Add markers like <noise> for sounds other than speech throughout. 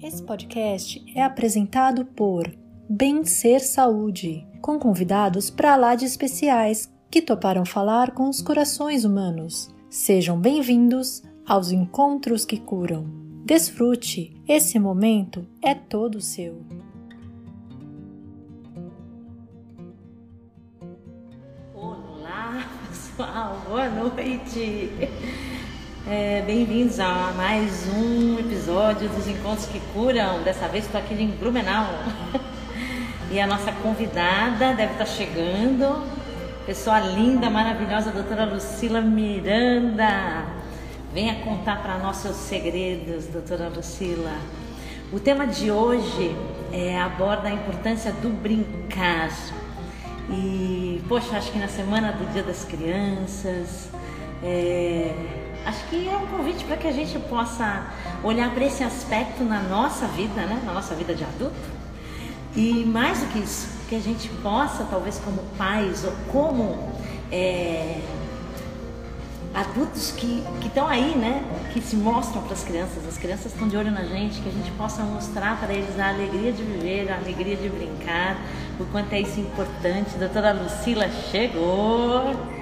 Esse podcast é apresentado por Bem Ser Saúde, com convidados para lá de especiais que toparam falar com os corações humanos. Sejam bem-vindos aos encontros que curam. Desfrute, esse momento é todo seu. Olá, <laughs> pessoal, boa noite. É, Bem-vindos a mais um episódio dos Encontros que Curam. Dessa vez estou aqui em Blumenau. <laughs> E a nossa convidada deve estar chegando. Pessoa linda, maravilhosa, doutora Lucila Miranda. Venha contar para nós seus segredos, doutora Lucila. O tema de hoje é, aborda a importância do brincar. E, poxa, acho que na semana do Dia das Crianças, é, acho que é um convite para que a gente possa olhar para esse aspecto na nossa vida, né? na nossa vida de adulto. E mais do que isso, que a gente possa, talvez como pais ou como é, adultos que estão aí, né? Que se mostram para as crianças, as crianças estão de olho na gente, que a gente possa mostrar para eles a alegria de viver, a alegria de brincar, o quanto é isso importante. Doutora Lucila chegou.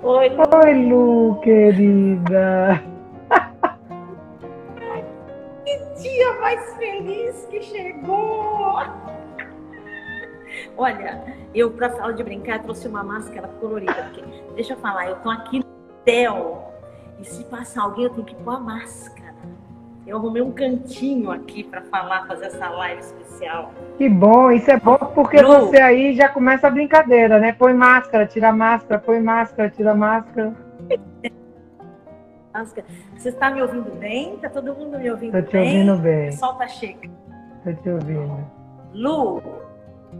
Oi, Lu. Oi, Lu, querida. que dia mais feliz que chegou! Olha, eu para falar de brincar trouxe uma máscara colorida, porque deixa eu falar, eu tô aqui no hotel e se passar alguém eu tenho que pôr a máscara. Eu arrumei um cantinho aqui para falar, fazer essa live especial. Que bom, isso é bom porque Lu, você aí já começa a brincadeira, né? Põe máscara, tira máscara, põe máscara, tira máscara. Você está me ouvindo bem? Está todo mundo me ouvindo bem? Estou te ouvindo bem. O sol está chegando. Estou te ouvindo. Lu,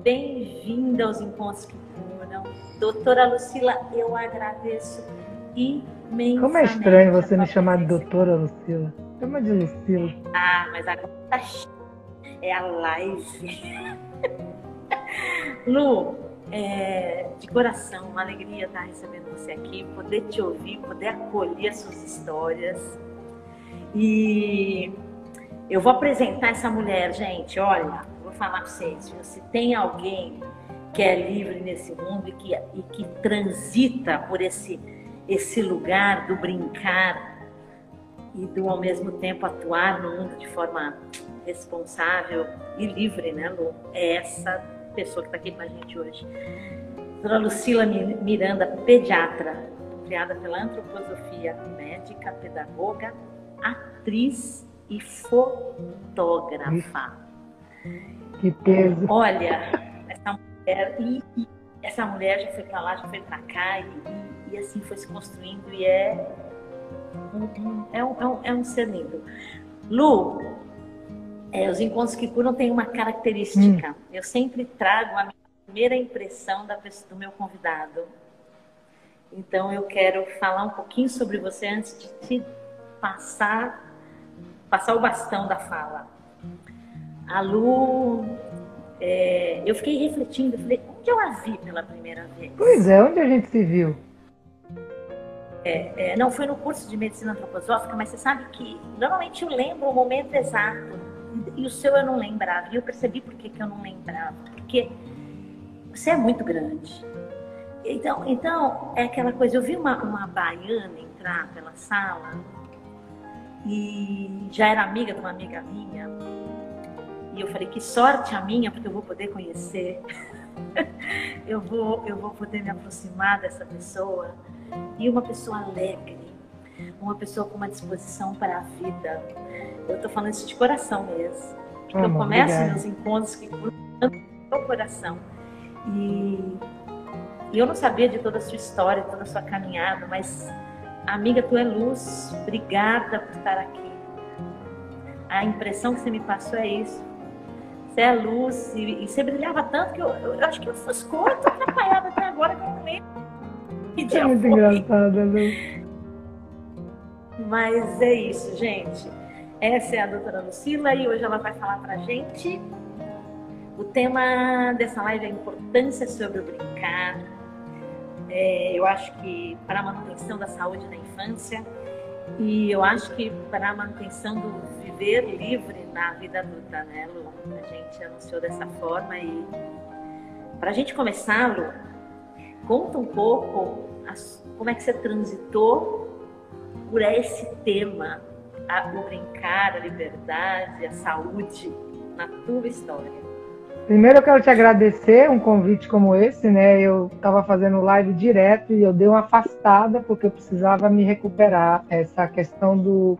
bem-vinda aos Encontros que Curam. Doutora Lucila, eu agradeço imensamente. Como é estranho você me chamar de doutora Lucila. Chama de Lucila. Ah, mas agora tá é a live. <laughs> Lu, é, de coração, uma alegria estar recebendo você aqui, poder te ouvir, poder acolher as suas histórias. E eu vou apresentar essa mulher, gente. Olha, vou falar para vocês: se tem alguém que é livre nesse mundo e que, e que transita por esse, esse lugar do brincar e do ao mesmo tempo atuar no mundo de forma responsável e livre, né, Lu? É essa pessoa que está aqui com a gente hoje. Dona Lucila Miranda, pediatra, criada pela antroposofia, médica, pedagoga, atriz e fotógrafa. Que peso. Olha, essa mulher, e, e essa mulher já foi para lá, já foi para cá, e, e, assim foi se construindo, e é é um, é um, é um ser lindo. Lu, é, os encontros que curam têm uma característica. Hum. Eu sempre trago a minha primeira impressão da pessoa, do meu convidado. Então eu quero falar um pouquinho sobre você antes de te passar, passar o bastão da fala. A Lu, é, eu fiquei refletindo, eu falei, onde eu a vi pela primeira vez? Pois é, onde a gente se viu? É, é, não foi no curso de medicina antroposófica, mas você sabe que normalmente eu lembro o momento exato e o seu eu não lembrava. E eu percebi por que, que eu não lembrava. Porque você é muito grande. Então, então é aquela coisa. Eu vi uma, uma baiana entrar pela sala e já era amiga de uma amiga minha. E eu falei: que sorte a minha, porque eu vou poder conhecer. <laughs> <laughs> eu, vou, eu vou poder me aproximar dessa pessoa e uma pessoa alegre, uma pessoa com uma disposição para a vida. Eu estou falando isso de coração mesmo. Porque eu começo obrigada. meus encontros que meu coração. E, e eu não sabia de toda a sua história, toda a sua caminhada, mas amiga, tu é luz. Obrigada por estar aqui. A impressão que você me passou é isso. Você é luz e, e você brilhava tanto que eu, eu, eu acho que eu ofuscou, eu tô atrapalhada até agora que eu não lembro é muito engraçada, né? Mas é isso, gente. Essa é a doutora Lucila e hoje ela vai falar pra gente. O tema dessa live é a importância sobre o brincar. É, eu acho que para a manutenção da saúde na infância e eu acho que para a manutenção do viver livre na vida adulta, né, Lu? A gente anunciou dessa forma e para a gente começar, Lu, conta um pouco as, como é que você transitou por esse tema, a, o brincar, a liberdade, a saúde na tua história. Primeiro eu quero te agradecer um convite como esse, né? Eu estava fazendo live direto e eu dei uma afastada porque eu precisava me recuperar. Essa questão do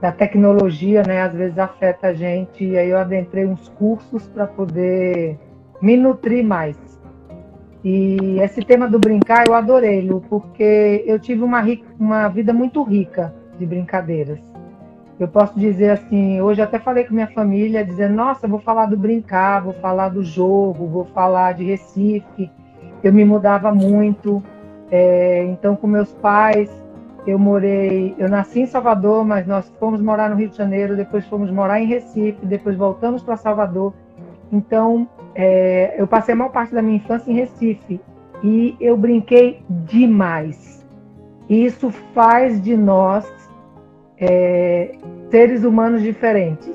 da tecnologia, né? Às vezes afeta a gente e aí eu adentrei uns cursos para poder me nutrir mais. E esse tema do brincar eu adorei, Lu, porque eu tive uma, uma vida muito rica de brincadeiras. Eu posso dizer assim, hoje até falei com minha família, dizendo, nossa, vou falar do brincar, vou falar do jogo, vou falar de Recife. Eu me mudava muito, é, então com meus pais, eu morei, eu nasci em Salvador, mas nós fomos morar no Rio de Janeiro, depois fomos morar em Recife, depois voltamos para Salvador. Então, é, eu passei a maior parte da minha infância em Recife e eu brinquei demais. Isso faz de nós é, seres humanos diferentes,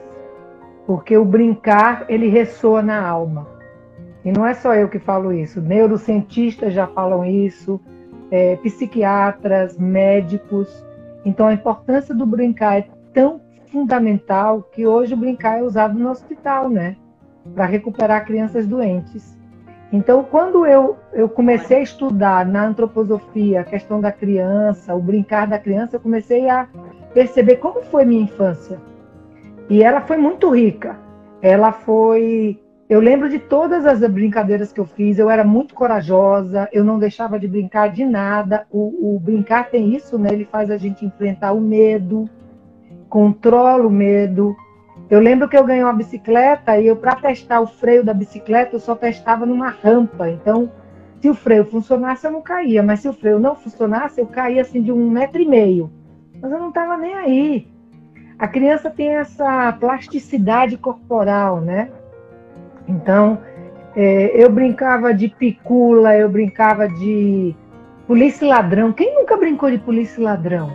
porque o brincar ele ressoa na alma. E não é só eu que falo isso, neurocientistas já falam isso, é, psiquiatras, médicos. Então a importância do brincar é tão fundamental que hoje o brincar é usado no hospital, né? Para recuperar crianças doentes. Então, quando eu, eu comecei a estudar na antroposofia a questão da criança, o brincar da criança, eu comecei a perceber como foi minha infância. E ela foi muito rica. Ela foi. Eu lembro de todas as brincadeiras que eu fiz. Eu era muito corajosa. Eu não deixava de brincar de nada. O, o brincar tem isso, né? Ele faz a gente enfrentar o medo, controla o medo. Eu lembro que eu ganhei uma bicicleta e eu, para testar o freio da bicicleta, eu só testava numa rampa. Então, se o freio funcionasse, eu não caía. Mas se o freio não funcionasse, eu caía assim de um metro e meio mas eu não estava nem aí. A criança tem essa plasticidade corporal, né? Então, é, eu brincava de picula, eu brincava de polícia e ladrão. Quem nunca brincou de polícia e ladrão?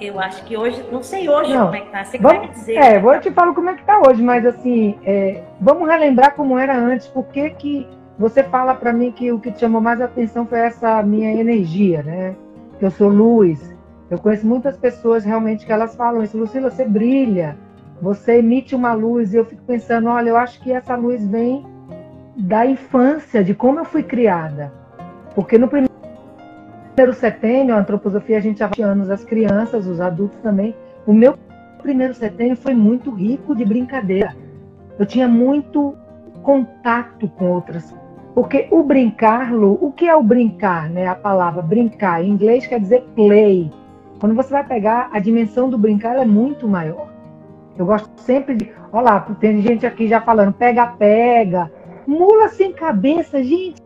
Eu acho que hoje, não sei hoje não, como é que tá, você vamos, vai dizer. É, vou te falar como é que tá hoje, mas assim, é, vamos relembrar como era antes, por que que você fala para mim que o que te chamou mais atenção foi essa minha energia, né? Que eu sou luz. Eu conheço muitas pessoas realmente que elas falam isso. Lucila, você brilha, você emite uma luz. E eu fico pensando, olha, eu acho que essa luz vem da infância, de como eu fui criada. Porque no primeiro setênio, a antroposofia, a gente há anos as crianças, os adultos também. O meu primeiro setênio foi muito rico de brincadeira. Eu tinha muito contato com outras porque o brincar, Lu, o que é o brincar, né? A palavra brincar em inglês quer dizer play. Quando você vai pegar a dimensão do brincar, é muito maior. Eu gosto sempre de. Olha lá, tem gente aqui já falando pega-pega. Mula sem cabeça, gente.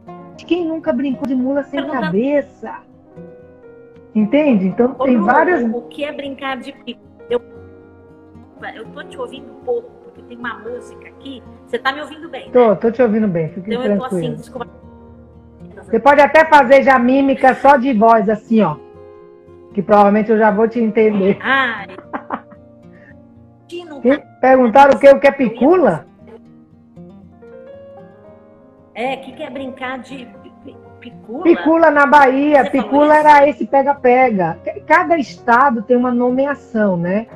Quem nunca brincou de mula sem cabeça? Entende? Então Ô, tem Lu, várias. O que é brincar de eu, eu tô te ouvindo pouco tem uma música aqui. Você tá me ouvindo bem? Tô, né? tô te ouvindo bem. Fique então tranquilo. eu tô assim, desculpa. Você pode até fazer já mímica só de voz, assim, ó. Que provavelmente eu já vou te entender. Ai. Perguntaram o que? O que é picula? É, que quer brincar de picula? Picula na Bahia, Você picula era esse pega-pega. Cada estado tem uma nomeação, né?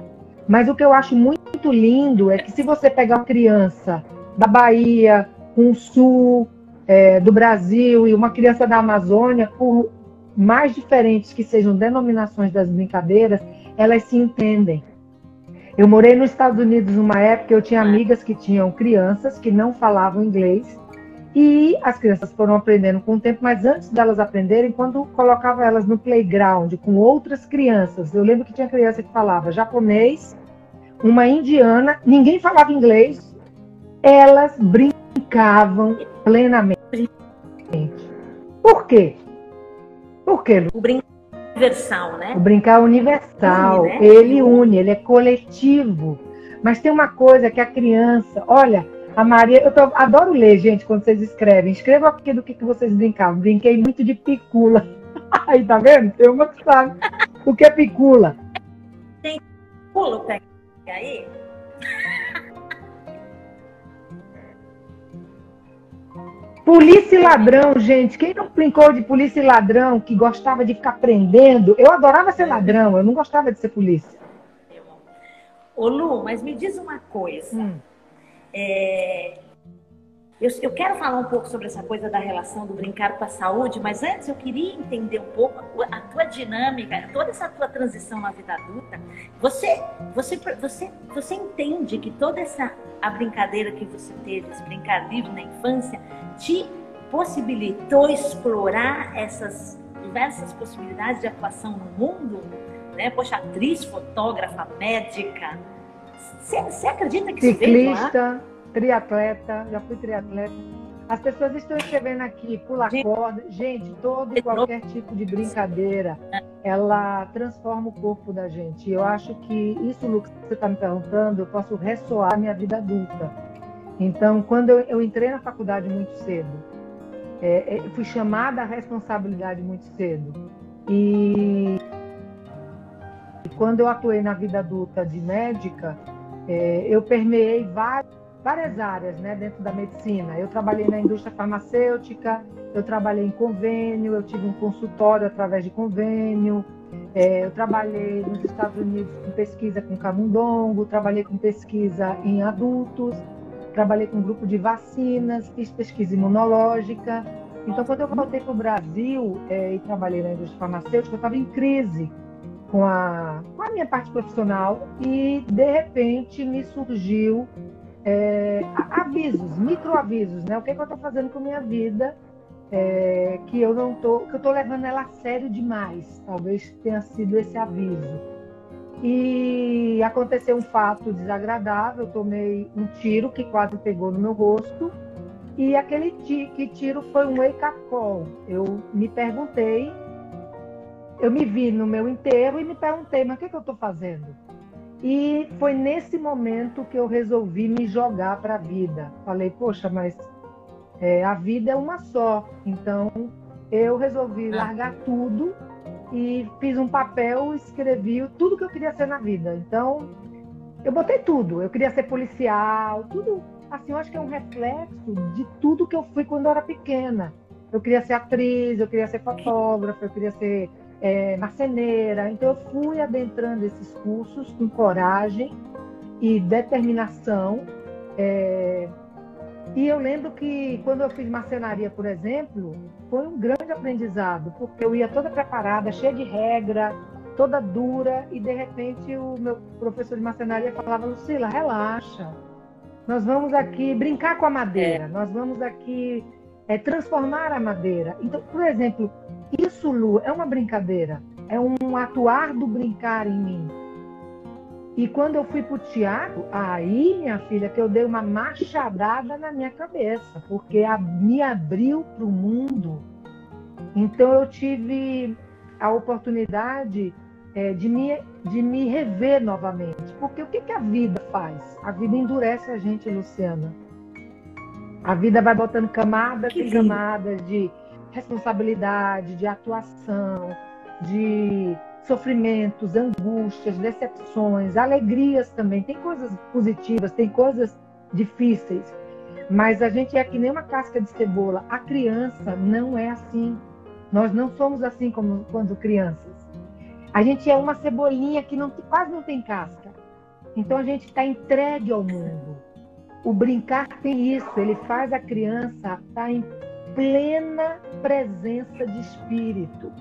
Mas o que eu acho muito lindo é que se você pegar uma criança da Bahia, um sul é, do Brasil e uma criança da Amazônia, por mais diferentes que sejam denominações das brincadeiras, elas se entendem. Eu morei nos Estados Unidos numa época, eu tinha amigas que tinham crianças que não falavam inglês e as crianças foram aprendendo com o tempo, mas antes delas aprenderem, quando colocava elas no playground com outras crianças, eu lembro que tinha criança que falava japonês, uma indiana, ninguém falava inglês, elas brincavam plenamente. Por quê? Por quê? O brincar universal, né? O brincar universal, une, né? ele une, ele é coletivo. Mas tem uma coisa que a criança, olha, a Maria, eu tô, adoro ler, gente, quando vocês escrevem. Escreva aqui do que, que vocês brincavam. Brinquei muito de picula. <laughs> Aí, tá vendo? Tem uma que sabe. O que é picula? Tem pulo, pega aí. Polícia e ladrão, gente. Quem não brincou de polícia e ladrão, que gostava de ficar prendendo? Eu adorava ser ladrão, eu não gostava de ser polícia. Ô Lu, mas me diz uma coisa. Hum. É, eu, eu, quero falar um pouco sobre essa coisa da relação do brincar com a saúde, mas antes eu queria entender um pouco a tua dinâmica, toda essa tua transição na vida adulta. Você, você, você, você entende que toda essa a brincadeira que você teve, esse brincar livre na infância, te possibilitou explorar essas diversas possibilidades de atuação no mundo? Né? Poxa, atriz, fotógrafa, médica. Você acredita que Ciclista, triatleta, já fui triatleta. As pessoas estão escrevendo aqui, gente, corda. Gente, todo e qualquer tipo de brincadeira, ela transforma o corpo da gente. Eu acho que isso, Lucas, que você está me perguntando, eu posso ressoar minha vida adulta. Então, quando eu, eu entrei na faculdade muito cedo, é, é, fui chamada à responsabilidade muito cedo. E, quando eu atuei na vida adulta de médica, é, eu permeei várias, várias áreas né, dentro da medicina. Eu trabalhei na indústria farmacêutica, eu trabalhei em convênio, eu tive um consultório através de convênio, é, eu trabalhei nos Estados Unidos com pesquisa com camundongo, trabalhei com pesquisa em adultos, trabalhei com um grupo de vacinas, fiz pesquisa imunológica. Então, quando eu voltei para o Brasil é, e trabalhei na indústria farmacêutica, eu estava em crise com a, com a minha parte profissional e, de repente, me surgiu é, avisos, microavisos, né? O que, é que eu estou fazendo com minha vida é, que eu não tô, que eu estou levando ela a sério demais. Talvez tenha sido esse aviso. E aconteceu um fato desagradável, eu tomei um tiro que quase pegou no meu rosto. E aquele que tiro foi um wake-up call. Eu me perguntei, eu me vi no meu enterro e me perguntei, mas o que, é que eu estou fazendo? E foi nesse momento que eu resolvi me jogar para a vida. Falei, poxa, mas é, a vida é uma só. Então eu resolvi ah. largar tudo e fiz um papel, escrevi tudo que eu queria ser na vida. Então, eu botei tudo. Eu queria ser policial, tudo. Assim, eu acho que é um reflexo de tudo que eu fui quando eu era pequena. Eu queria ser atriz, eu queria ser fotógrafa, eu queria ser é, marceneira. Então, eu fui adentrando esses cursos com coragem e determinação. É, e eu lembro que quando eu fiz marcenaria, por exemplo, foi um grande aprendizado, porque eu ia toda preparada, cheia de regra, toda dura, e de repente o meu professor de marcenaria falava: Lucila, relaxa, nós vamos aqui brincar com a madeira, nós vamos aqui é, transformar a madeira. Então, por exemplo, isso, Lu, é uma brincadeira, é um atuar do brincar em mim. E quando eu fui para o teatro, aí, minha filha, que eu dei uma machadada na minha cabeça, porque a, me abriu para o mundo. Então eu tive a oportunidade é, de, me, de me rever novamente. Porque o que, que a vida faz? A vida endurece a gente, Luciana. A vida vai botando camadas e camadas de responsabilidade, de atuação, de sofrimentos, angústias, decepções, alegrias também. Tem coisas positivas, tem coisas difíceis. Mas a gente é que nem uma casca de cebola. A criança não é assim. Nós não somos assim como quando crianças. A gente é uma cebolinha que não, quase não tem casca. Então a gente está entregue ao mundo. O brincar tem isso, ele faz a criança estar tá plena presença de espírito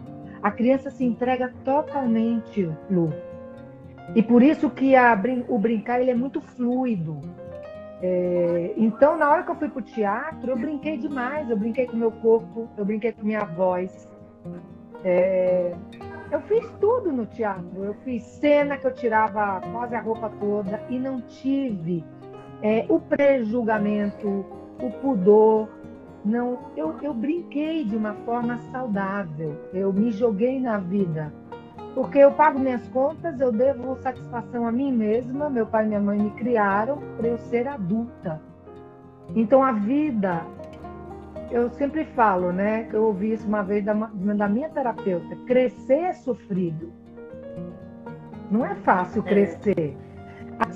a criança se entrega totalmente, Lu. E por isso que a, o brincar ele é muito fluido. É, então, na hora que eu fui para o teatro, eu brinquei demais. Eu brinquei com meu corpo, eu brinquei com minha voz. É, eu fiz tudo no teatro. Eu fiz cena que eu tirava quase a roupa toda e não tive é, o prejulgamento, o pudor, não, eu, eu brinquei de uma forma saudável. Eu me joguei na vida. Porque eu pago minhas contas, eu devo satisfação a mim mesma. Meu pai e minha mãe me criaram para eu ser adulta. Então a vida, eu sempre falo, né? Que eu ouvi isso uma vez da, da minha terapeuta: crescer é sofrido. Não é fácil é. crescer.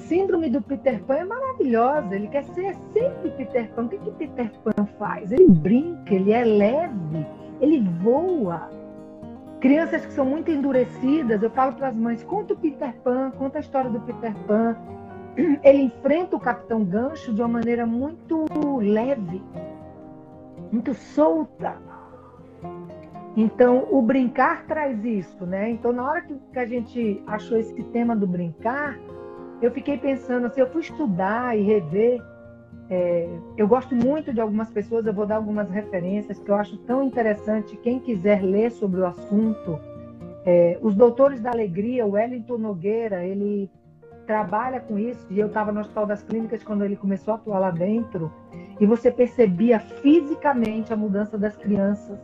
Síndrome do Peter Pan é maravilhosa. Ele quer ser sempre Peter Pan. O que, que Peter Pan faz? Ele brinca, ele é leve, ele voa. Crianças que são muito endurecidas, eu falo para as mães: conta o Peter Pan, conta a história do Peter Pan. <clears throat> Ele enfrenta o Capitão Gancho de uma maneira muito leve, muito solta. Então, o brincar traz isso, né? Então, na hora que a gente achou esse tema do brincar, eu fiquei pensando assim, eu fui estudar e rever é, eu gosto muito de algumas pessoas, eu vou dar algumas referências que eu acho tão interessante. Quem quiser ler sobre o assunto, é, os Doutores da Alegria, o Wellington Nogueira, ele trabalha com isso. E eu estava no Hospital das Clínicas quando ele começou a atuar lá dentro. E você percebia fisicamente a mudança das crianças.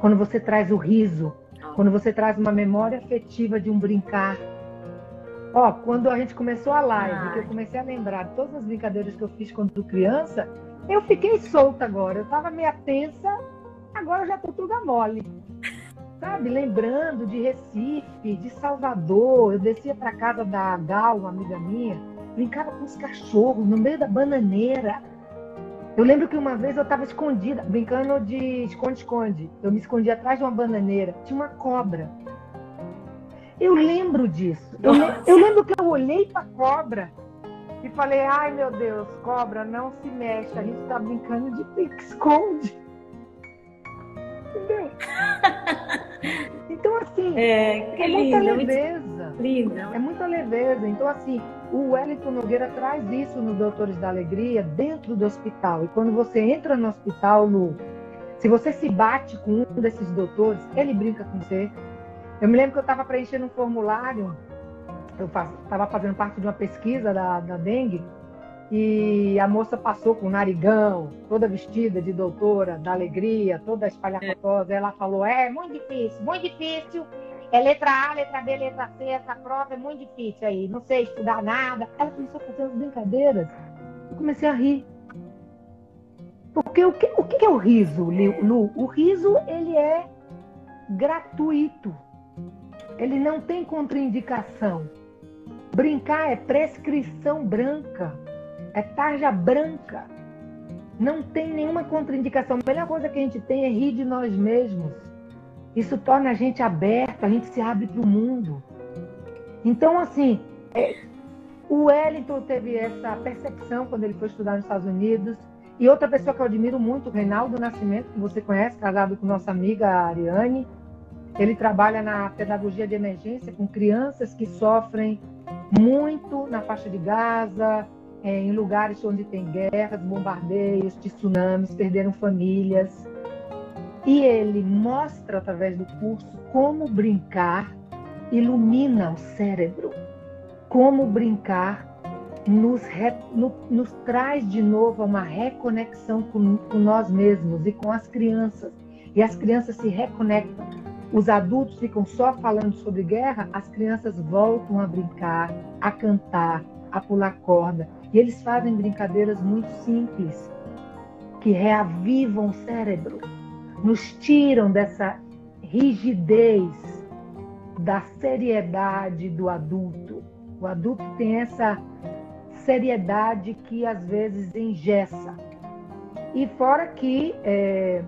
Quando você traz o riso, quando você traz uma memória afetiva de um brincar, Ó, quando a gente começou a live, que eu comecei a lembrar de todas as brincadeiras que eu fiz quando criança, eu fiquei solta agora. Eu estava meio tensa, agora já tô tudo mole. Sabe, lembrando de Recife, de Salvador, eu descia para casa da Gal, uma amiga minha, brincava com os cachorros no meio da bananeira. Eu lembro que uma vez eu estava escondida, brincando de esconde-esconde. Eu me escondi atrás de uma bananeira, tinha uma cobra. Eu lembro disso. Eu, eu lembro que eu olhei para cobra e falei: ai meu Deus, cobra, não se mexe, a gente está brincando de pique-esconde. Entendeu? <laughs> Então, assim, é, é muita leveza. Lindo. É muita leveza. Então, assim, o Wellington Nogueira traz isso nos Doutores da Alegria dentro do hospital. E quando você entra no hospital, no, se você se bate com um desses doutores, ele brinca com você, eu me lembro que eu estava preenchendo um formulário, eu estava fazendo parte de uma pesquisa da, da dengue, e a moça passou com o narigão, toda vestida de doutora, da alegria, toda espalhafatosa. Ela falou: É muito difícil, muito difícil. É letra A, letra B, letra C, essa prova é muito difícil aí, não sei estudar nada. Ela começou a fazer as brincadeiras. Eu comecei a rir. Porque o que, o que é o riso, Lu? O riso, ele é gratuito ele não tem contraindicação. Brincar é prescrição branca, é tarja branca. Não tem nenhuma contraindicação. A melhor coisa que a gente tem é rir de nós mesmos. Isso torna a gente aberto, a gente se abre para o mundo. Então, assim, é, o Wellington teve essa percepção quando ele foi estudar nos Estados Unidos. E outra pessoa que eu admiro muito, Reinaldo Nascimento, que você conhece, casado com nossa amiga Ariane. Ele trabalha na pedagogia de emergência com crianças que sofrem muito na faixa de Gaza, é, em lugares onde tem guerras, bombardeios, tsunamis, perderam famílias. E ele mostra através do curso como brincar ilumina o cérebro, como brincar nos, re, no, nos traz de novo uma reconexão com, com nós mesmos e com as crianças. E as crianças se reconectam os adultos ficam só falando sobre guerra, as crianças voltam a brincar, a cantar, a pular corda. E eles fazem brincadeiras muito simples, que reavivam o cérebro, nos tiram dessa rigidez, da seriedade do adulto. O adulto tem essa seriedade que às vezes engessa. E fora que é,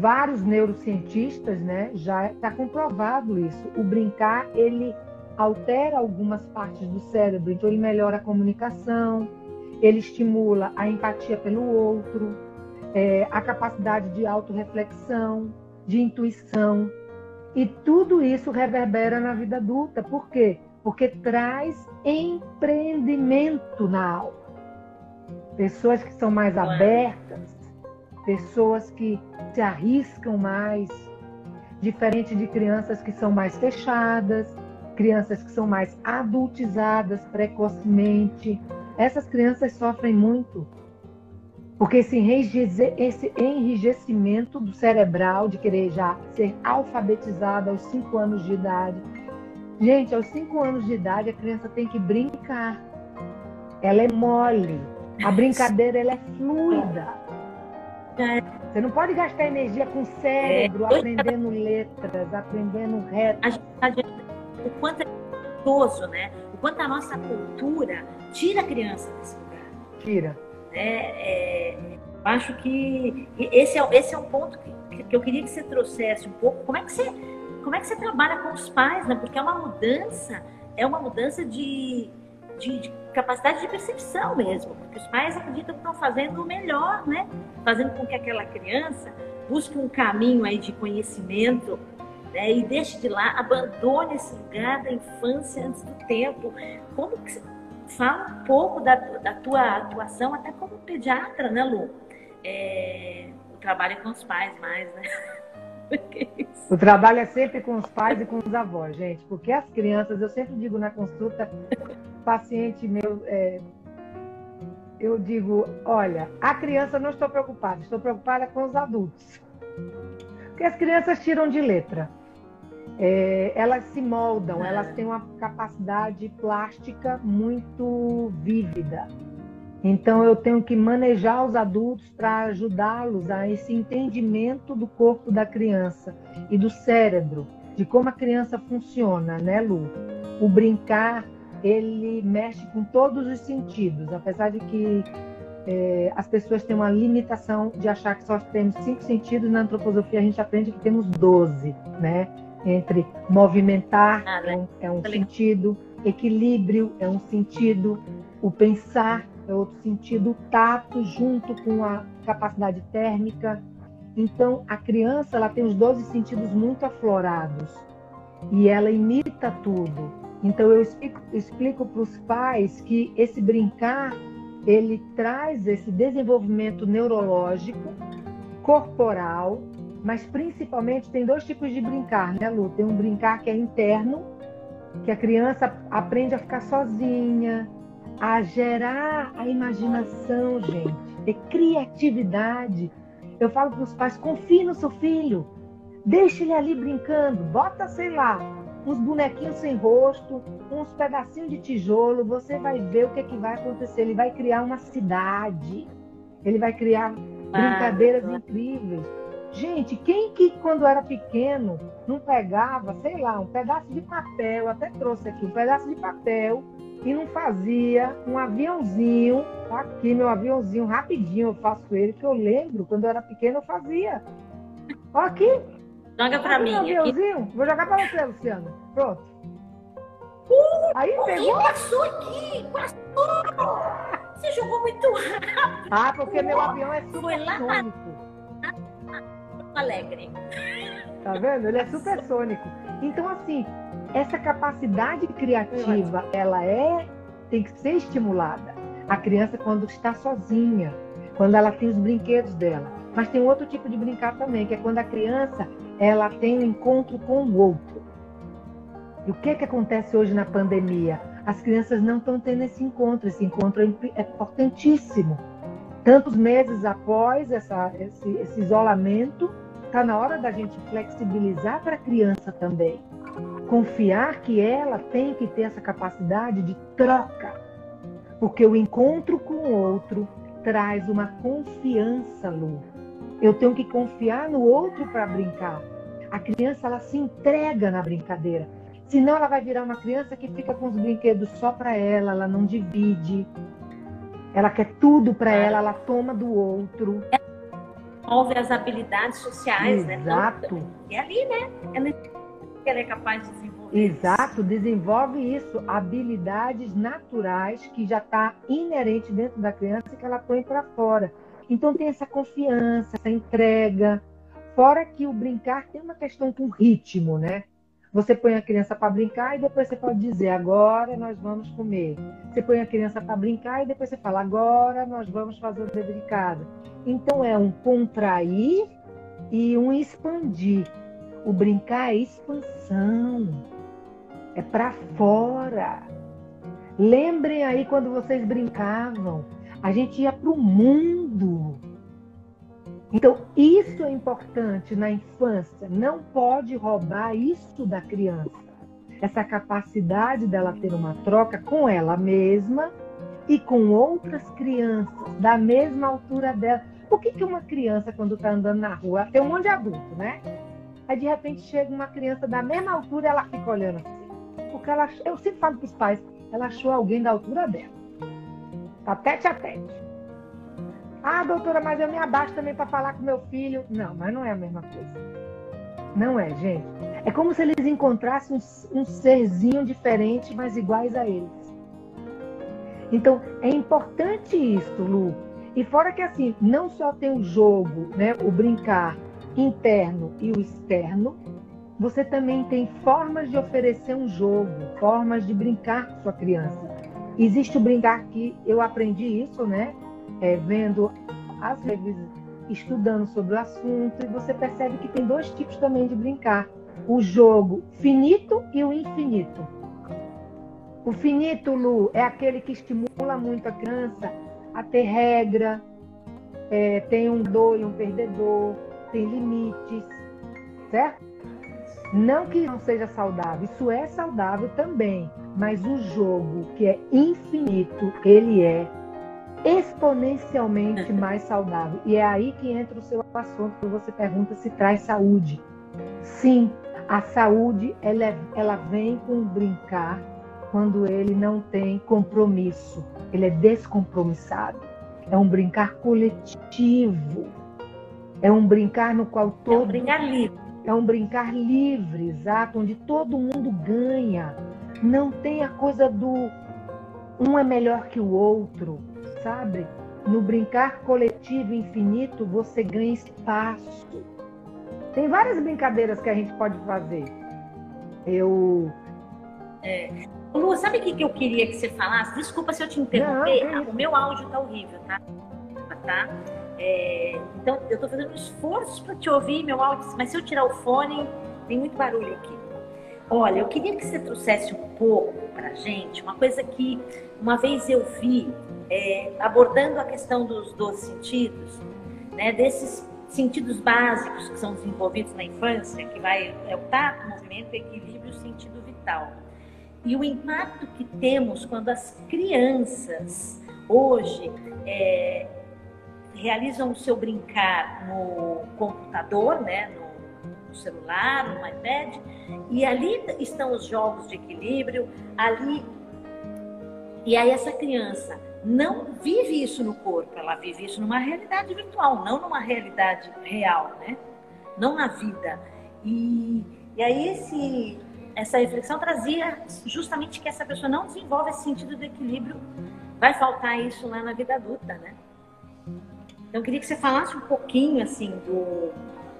vários neurocientistas, né, já está comprovado isso. O brincar ele altera algumas partes do cérebro, então ele melhora a comunicação, ele estimula a empatia pelo outro, é, a capacidade de autorreflexão, de intuição. E tudo isso reverbera na vida adulta. Por quê? Porque traz empreendimento na alma. Pessoas que são mais abertas, pessoas que se arriscam mais, diferente de crianças que são mais fechadas, crianças que são mais adultizadas precocemente. Essas crianças sofrem muito, porque esse, enrijecimento do cerebral de querer já ser alfabetizada aos 5 anos de idade. Gente, aos 5 anos de idade a criança tem que brincar. Ela é mole. A brincadeira ela é fluida. Você não pode gastar energia com o cérebro, é. aprendendo letras, aprendendo reto. A gente, o quanto é gostoso, né? O quanto a nossa cultura tira a criança desse lugar. Tira. É, é, acho que esse é, esse é um ponto que, que eu queria que você trouxesse um pouco. Como é que você, como é que você trabalha com os pais, né? Porque é uma mudança, é uma mudança de, de, de capacidade de percepção mesmo, porque os pais acreditam que estão fazendo o melhor, né? Fazendo com que aquela criança busque um caminho aí de conhecimento né? e deixe de lá, abandone esse lugar da infância antes do tempo. Como que fala um pouco da, da tua atuação, até como pediatra, né, Lu? É, o trabalho é com os pais mais, né? <laughs> O trabalho é sempre com os pais e com os avós, gente, porque as crianças, eu sempre digo na consulta, paciente meu, é, eu digo, olha, a criança não estou preocupada, estou preocupada com os adultos. Porque as crianças tiram de letra. É, elas se moldam, é. elas têm uma capacidade plástica muito vívida. Então eu tenho que manejar os adultos para ajudá-los a esse entendimento do corpo da criança e do cérebro, de como a criança funciona, né, Lu? O brincar, ele mexe com todos os sentidos, apesar de que é, as pessoas têm uma limitação de achar que só temos cinco sentidos, na antroposofia a gente aprende que temos doze, né? Entre movimentar ah, né? é um, é um sentido, equilíbrio é um sentido, o pensar é outro sentido, o tato junto com a capacidade térmica. Então, a criança ela tem os 12 sentidos muito aflorados e ela imita tudo. Então, eu explico para os pais que esse brincar ele traz esse desenvolvimento neurológico, corporal, mas principalmente tem dois tipos de brincar, né, Lu? Tem um brincar que é interno, que a criança aprende a ficar sozinha, a gerar a imaginação, gente, ter criatividade. Eu falo para os pais: confie no seu filho, deixe ele ali brincando, bota, sei lá, uns bonequinhos sem rosto, uns pedacinhos de tijolo, você vai ver o que, é que vai acontecer. Ele vai criar uma cidade, ele vai criar brincadeiras ah, incríveis. Gente, quem que quando era pequeno não pegava, sei lá, um pedaço de papel, até trouxe aqui, um pedaço de papel e não fazia um aviãozinho, tá aqui meu aviãozinho, rapidinho eu faço ele, que eu lembro, quando eu era pequeno eu fazia. Ó aqui. Joga pra mim. Aqui. Vou jogar pra você, Luciano. Pronto. Uh, Aí pegou. passou aqui, passou. Você jogou muito rápido. Ah, porque meu avião é supersônico. Alegre. Tá vendo? Ele é supersônico. Então, assim, essa capacidade criativa, ela é tem que ser estimulada. A criança quando está sozinha, quando ela tem os brinquedos dela. Mas tem outro tipo de brincar também, que é quando a criança ela tem um encontro com o outro. E o que é que acontece hoje na pandemia? As crianças não estão tendo esse encontro. Esse encontro é, é importantíssimo. Tantos meses após essa, esse, esse isolamento, está na hora da gente flexibilizar para a criança também confiar que ela tem que ter essa capacidade de troca, porque o encontro com o outro traz uma confiança, Lu. Eu tenho que confiar no outro para brincar. A criança ela se entrega na brincadeira. Senão ela vai virar uma criança que fica com os brinquedos só para ela, ela não divide. Ela quer tudo para ela, ela toma do outro. Envolve as habilidades sociais, Exato. né? Exato. E ali, né? Ela ela é capaz de desenvolver. Exato, desenvolve isso, habilidades naturais que já está inerente dentro da criança e que ela põe para fora. Então tem essa confiança, essa entrega. Fora que o brincar tem uma questão com ritmo, né? Você põe a criança para brincar e depois você pode dizer, agora nós vamos comer. Você põe a criança para brincar e depois você fala, agora nós vamos fazer o dever de casa. Então é um contrair e um expandir. O brincar é expansão, é para fora. Lembrem aí quando vocês brincavam, a gente ia para o mundo. Então, isso é importante na infância. Não pode roubar isso da criança. Essa capacidade dela ter uma troca com ela mesma e com outras crianças da mesma altura dela. Por que, que uma criança, quando está andando na rua, tem um monte de adulto, né? Aí de repente chega uma criança da mesma altura, ela fica olhando assim. Porque ela, eu sempre falo para os pais, ela achou alguém da altura dela. Tá tete a tete. Ah, doutora, mas eu me abaixo também para falar com meu filho. Não, mas não é a mesma coisa. Não é, gente. É como se eles encontrassem um, um serzinho diferente, mas iguais a eles. Então, é importante isso, Lu. E fora que assim, não só tem o jogo, né, o brincar interno e o externo, você também tem formas de oferecer um jogo, formas de brincar com sua criança. Existe o brincar que eu aprendi isso, né? É, vendo as revistas, estudando sobre o assunto, e você percebe que tem dois tipos também de brincar: o jogo finito e o infinito. O finito, Lu, é aquele que estimula muito a criança a ter regra, é, tem um dor e um perdedor, tem limites, certo? Não que não seja saudável, isso é saudável também, mas o jogo que é infinito, ele é exponencialmente <laughs> mais saudável. E é aí que entra o seu assunto, que você pergunta se traz saúde. Sim, a saúde ela, é, ela vem com brincar quando ele não tem compromisso, ele é descompromissado. É um brincar coletivo. É um brincar no qual todo. É um brincar livre é um brincar livre, exato, onde todo mundo ganha. Não tem a coisa do um é melhor que o outro, sabe? No brincar coletivo infinito, você ganha espaço. Tem várias brincadeiras que a gente pode fazer. Eu. É. Lu, sabe o que eu queria que você falasse? Desculpa se eu te interromper. Não, é o meu áudio tá horrível, tá? Tá? É, então, eu estou fazendo um esforço para te ouvir, meu áudio, mas se eu tirar o fone, tem muito barulho aqui. Olha, eu queria que você trouxesse um pouco para a gente uma coisa que uma vez eu vi é, abordando a questão dos 12 sentidos, né, desses sentidos básicos que são desenvolvidos na infância, que vai é o tato, movimento, equilíbrio, o sentido vital. E o impacto que temos quando as crianças hoje é, realizam o seu brincar no computador, né, no, no celular, no iPad, e ali estão os jogos de equilíbrio, ali. E aí essa criança não vive isso no corpo, ela vive isso numa realidade virtual, não numa realidade real, né? Não na vida. E, e aí esse, essa reflexão trazia justamente que essa pessoa não desenvolve esse sentido do equilíbrio, vai faltar isso lá na vida adulta, né? Então, eu queria que você falasse um pouquinho, assim, do,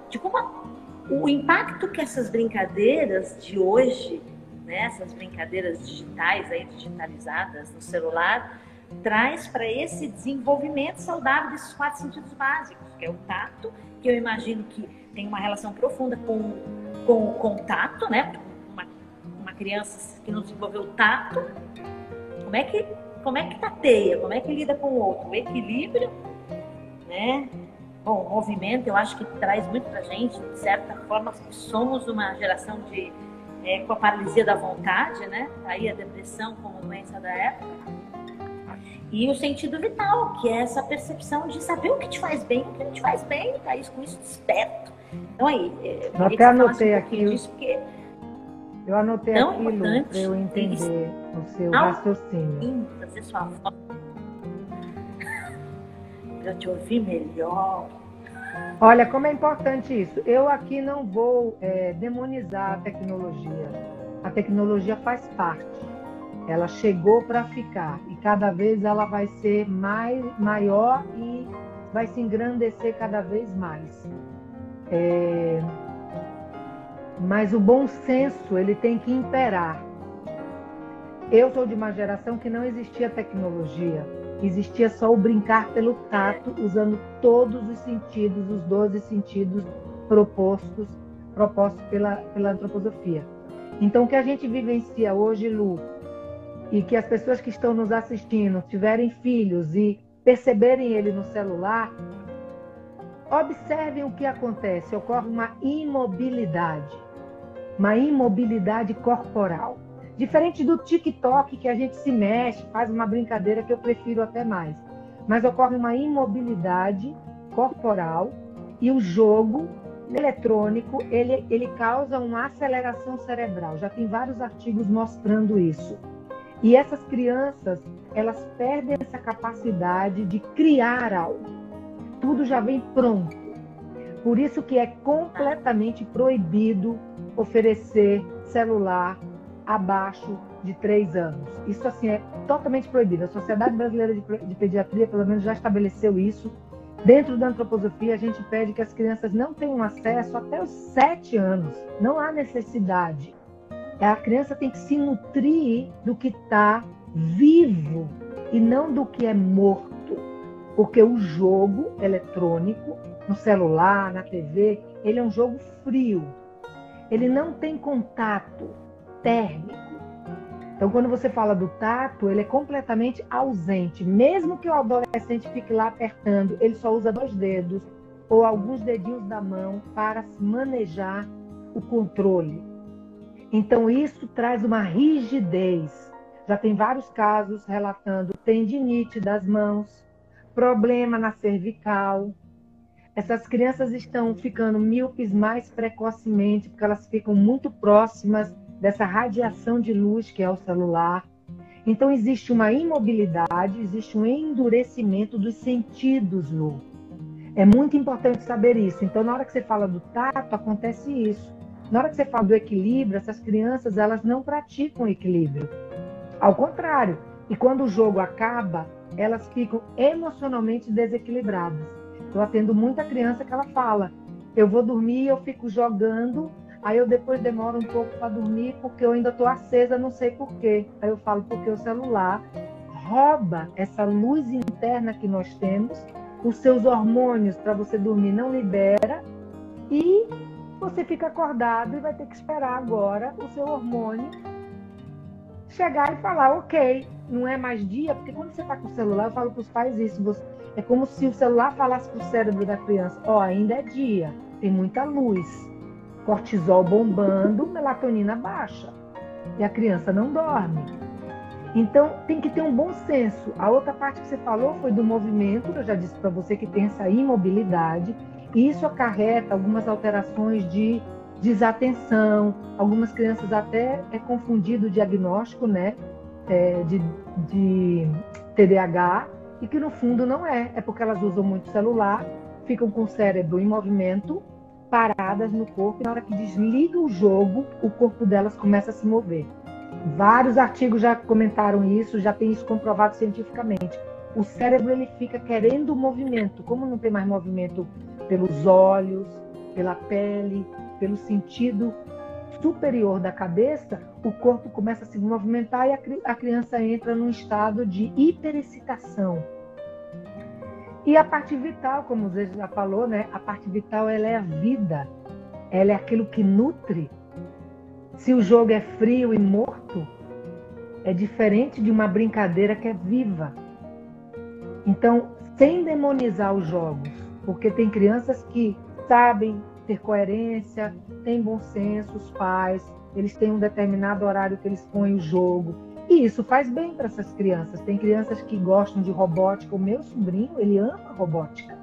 de como o impacto que essas brincadeiras de hoje, né, essas brincadeiras digitais, aí, digitalizadas no celular, traz para esse desenvolvimento saudável desses quatro sentidos básicos, que é o tato, que eu imagino que tem uma relação profunda com, com o contato, né? Uma, uma criança que não desenvolveu o tato, como é que como é que tateia, como é que lida com o outro, o equilíbrio né? Bom, o movimento eu acho que traz muito pra gente, de certa forma, somos uma geração de é, com a paralisia da vontade, né? Aí a depressão como doença da época. E o sentido vital, que é essa percepção de saber o que te faz bem, o que não te faz bem, tá isso com isso desperto. Então aí, é, eu até anotei um aqui disso, porque eu anotei aquilo para eu entender o seu raciocínio. Fazer sua para te ouvir melhor. Olha, como é importante isso. Eu aqui não vou é, demonizar a tecnologia. A tecnologia faz parte. Ela chegou para ficar e cada vez ela vai ser mais, maior e vai se engrandecer cada vez mais. É... Mas o bom senso ele tem que imperar. Eu sou de uma geração que não existia tecnologia Existia só o brincar pelo tato, usando todos os sentidos, os 12 sentidos propostos, propostos pela, pela antroposofia. Então, o que a gente vivencia hoje, Lu, e que as pessoas que estão nos assistindo tiverem filhos e perceberem ele no celular, observem o que acontece. Ocorre uma imobilidade, uma imobilidade corporal. Diferente do TikTok, que a gente se mexe, faz uma brincadeira que eu prefiro até mais. Mas ocorre uma imobilidade corporal e o jogo eletrônico ele, ele causa uma aceleração cerebral. Já tem vários artigos mostrando isso. E essas crianças, elas perdem essa capacidade de criar algo. Tudo já vem pronto. Por isso que é completamente proibido oferecer celular abaixo de três anos. Isso assim é totalmente proibido. A Sociedade Brasileira de Pediatria, pelo menos, já estabeleceu isso. Dentro da antroposofia, a gente pede que as crianças não tenham acesso até os sete anos. Não há necessidade. A criança tem que se nutrir do que está vivo e não do que é morto. Porque o jogo eletrônico no celular, na TV, ele é um jogo frio. Ele não tem contato térmico. Então, quando você fala do tato, ele é completamente ausente. Mesmo que o adolescente fique lá apertando, ele só usa dois dedos ou alguns dedinhos da mão para manejar o controle. Então, isso traz uma rigidez. Já tem vários casos relatando tendinite das mãos, problema na cervical, essas crianças estão ficando míopes mais precocemente, porque elas ficam muito próximas dessa radiação de luz que é o celular. Então, existe uma imobilidade, existe um endurecimento dos sentidos, Lu. É muito importante saber isso. Então, na hora que você fala do tato, acontece isso. Na hora que você fala do equilíbrio, essas crianças elas não praticam equilíbrio. Ao contrário. E quando o jogo acaba, elas ficam emocionalmente desequilibradas. Eu atendo muita criança que ela fala: eu vou dormir, eu fico jogando, aí eu depois demoro um pouco para dormir porque eu ainda estou acesa, não sei porquê. Aí eu falo: porque o celular rouba essa luz interna que nós temos, os seus hormônios para você dormir não libera e você fica acordado e vai ter que esperar agora o seu hormônio chegar e falar, ok, não é mais dia, porque quando você está com o celular, eu falo para os pais isso, você, é como se o celular falasse para o cérebro da criança: ó, oh, ainda é dia, tem muita luz, cortisol bombando, melatonina baixa. E a criança não dorme. Então, tem que ter um bom senso. A outra parte que você falou foi do movimento, eu já disse para você que tem essa imobilidade, e isso acarreta algumas alterações de desatenção. Algumas crianças até é confundido o diagnóstico, né, é, de, de TDAH, e que no fundo não é. É porque elas usam muito celular, ficam com o cérebro em movimento, paradas no corpo, e na hora que desliga o jogo, o corpo delas começa a se mover. Vários artigos já comentaram isso, já tem isso comprovado cientificamente. O cérebro ele fica querendo movimento, como não tem mais movimento pelos olhos, pela pele, pelo sentido superior da cabeça, o corpo começa a se movimentar e a, criança entra num estado de hiperexcitação. E a parte vital, como você já falou, né? A parte vital ela é a vida. Ela é aquilo que nutre. Se o jogo é frio e morto, é diferente de uma brincadeira que é viva. Então, sem demonizar os jogos, porque tem crianças que sabem ter coerência, têm bom senso, os pais, eles têm um determinado horário que eles põem o jogo. E isso faz bem para essas crianças. Tem crianças que gostam de robótica. O meu sobrinho, ele ama robótica.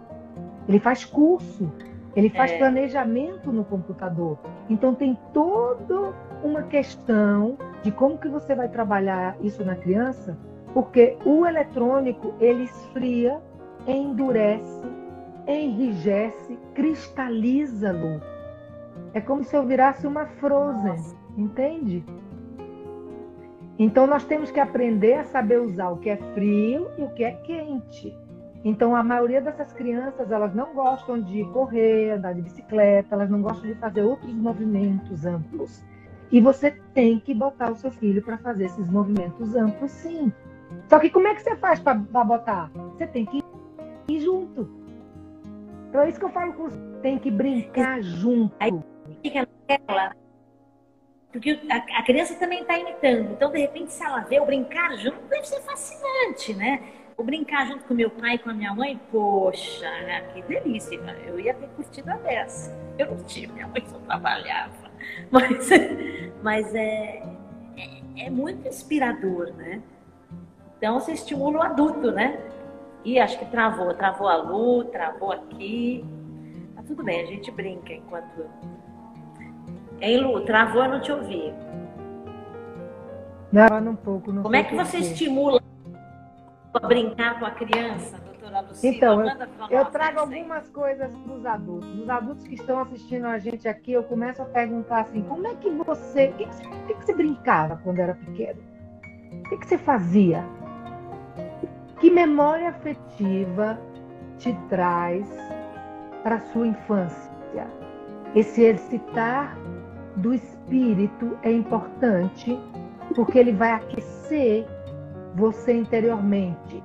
Ele faz curso, ele faz é. planejamento no computador. Então tem toda uma questão de como que você vai trabalhar isso na criança, porque o eletrônico ele esfria, endurece, enrijece, cristaliza-lo. É como se eu virasse uma frozen, entende? Então nós temos que aprender a saber usar o que é frio e o que é quente. Então a maioria dessas crianças, elas não gostam de correr, andar de bicicleta, elas não gostam de fazer outros movimentos amplos. E você tem que botar o seu filho para fazer esses movimentos amplos, sim. Só que como é que você faz para botar? Você tem que ir junto. Então é isso que eu falo com você. Tem que brincar junto. Aí fica naquela porque a, a criança também está imitando. Então, de repente, se ela vê o brincar junto, deve ser fascinante, né? O brincar junto com meu pai e com a minha mãe, poxa, que delícia. Eu ia ter curtido a dessa. Eu não tive, minha mãe só trabalhava. <laughs> Mas, mas é, é, é muito inspirador, né? Então, você estimula o adulto, né? E acho que travou, travou a Lu, travou aqui. Tá tudo bem, a gente brinca enquanto. Hein, Lu? Travou, eu não te ouvi. Não, um pouco. Não Como é que você estimula a brincar com a criança, doutora Lucila? Então, eu, eu trago algumas coisas para os adultos. Os adultos que estão assistindo a gente aqui, eu começo a perguntar assim: como é que você. O que, que, que, você brincava quando era pequeno? O que, que você fazia? Que memória afetiva te traz para a sua infância? Esse excitar do espírito é importante porque ele vai aquecer você interiormente.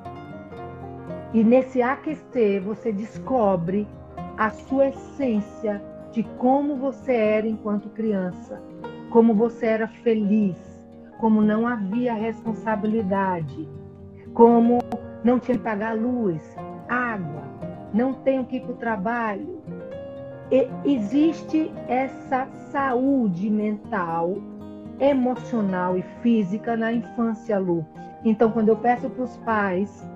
E nesse aquecer, você descobre a sua essência de como você era enquanto criança, como você era feliz, como não havia responsabilidade, como não tinha que pagar luz, água, não tenho que ir para o trabalho. Existe essa saúde mental emocional e física na infância, Lu. Então, quando eu peço para os pais,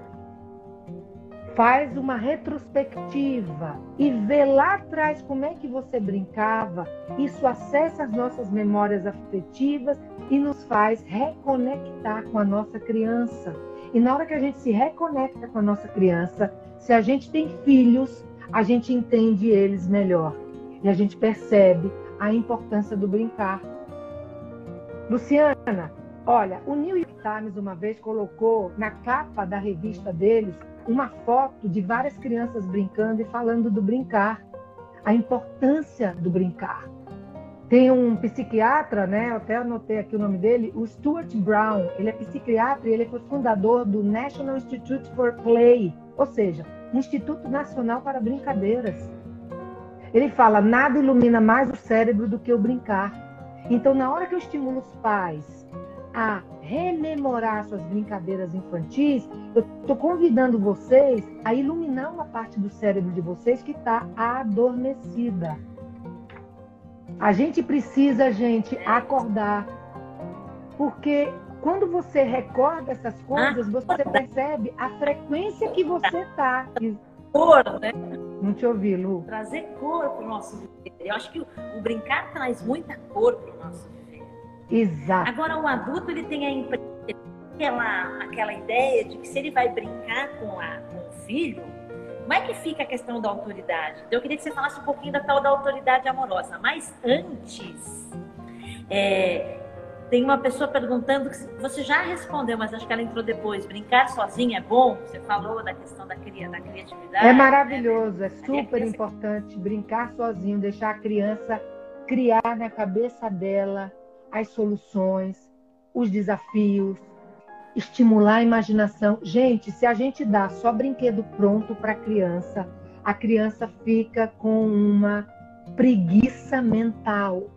faz uma retrospectiva e vê lá atrás como é que você brincava, isso acessa as nossas memórias afetivas e nos faz reconectar com a nossa criança. E na hora que a gente se reconecta com a nossa criança, se a gente tem filhos, a gente entende eles melhor e a gente percebe a importância do brincar. Luciana, olha, o New York Times uma vez colocou na capa da revista deles uma foto de várias crianças brincando e falando do brincar, a importância do brincar. Tem um psiquiatra, né? Eu até anotei aqui o nome dele, o Stuart Brown. Ele é psiquiatra e ele foi fundador do National Institute for Play, ou seja, Instituto Nacional para Brincadeiras. Ele fala: nada ilumina mais o cérebro do que o brincar. Então, na hora que eu estimulo os pais a rememorar suas brincadeiras infantis, eu estou convidando vocês a iluminar uma parte do cérebro de vocês que está adormecida. A gente precisa, gente, acordar. Porque quando você recorda essas coisas, você percebe a frequência que você está cor, né? Não te ouvi, Lu. Trazer cor para o nosso viver. Eu acho que o, o brincar traz muita cor para o nosso viver. Exato. Agora, o adulto ele tem a aquela, aquela ideia de que se ele vai brincar com, a, com o filho, como é que fica a questão da autoridade? Então, eu queria que você falasse um pouquinho da tal da autoridade amorosa. Mas antes, é, tem uma pessoa perguntando, que você já respondeu, mas acho que ela entrou depois. Brincar sozinha é bom? Você falou da questão da, cria, da criatividade. É maravilhoso, né? é super importante brincar sozinho, deixar a criança criar na cabeça dela as soluções, os desafios, estimular a imaginação. Gente, se a gente dá só brinquedo pronto para a criança, a criança fica com uma preguiça mental.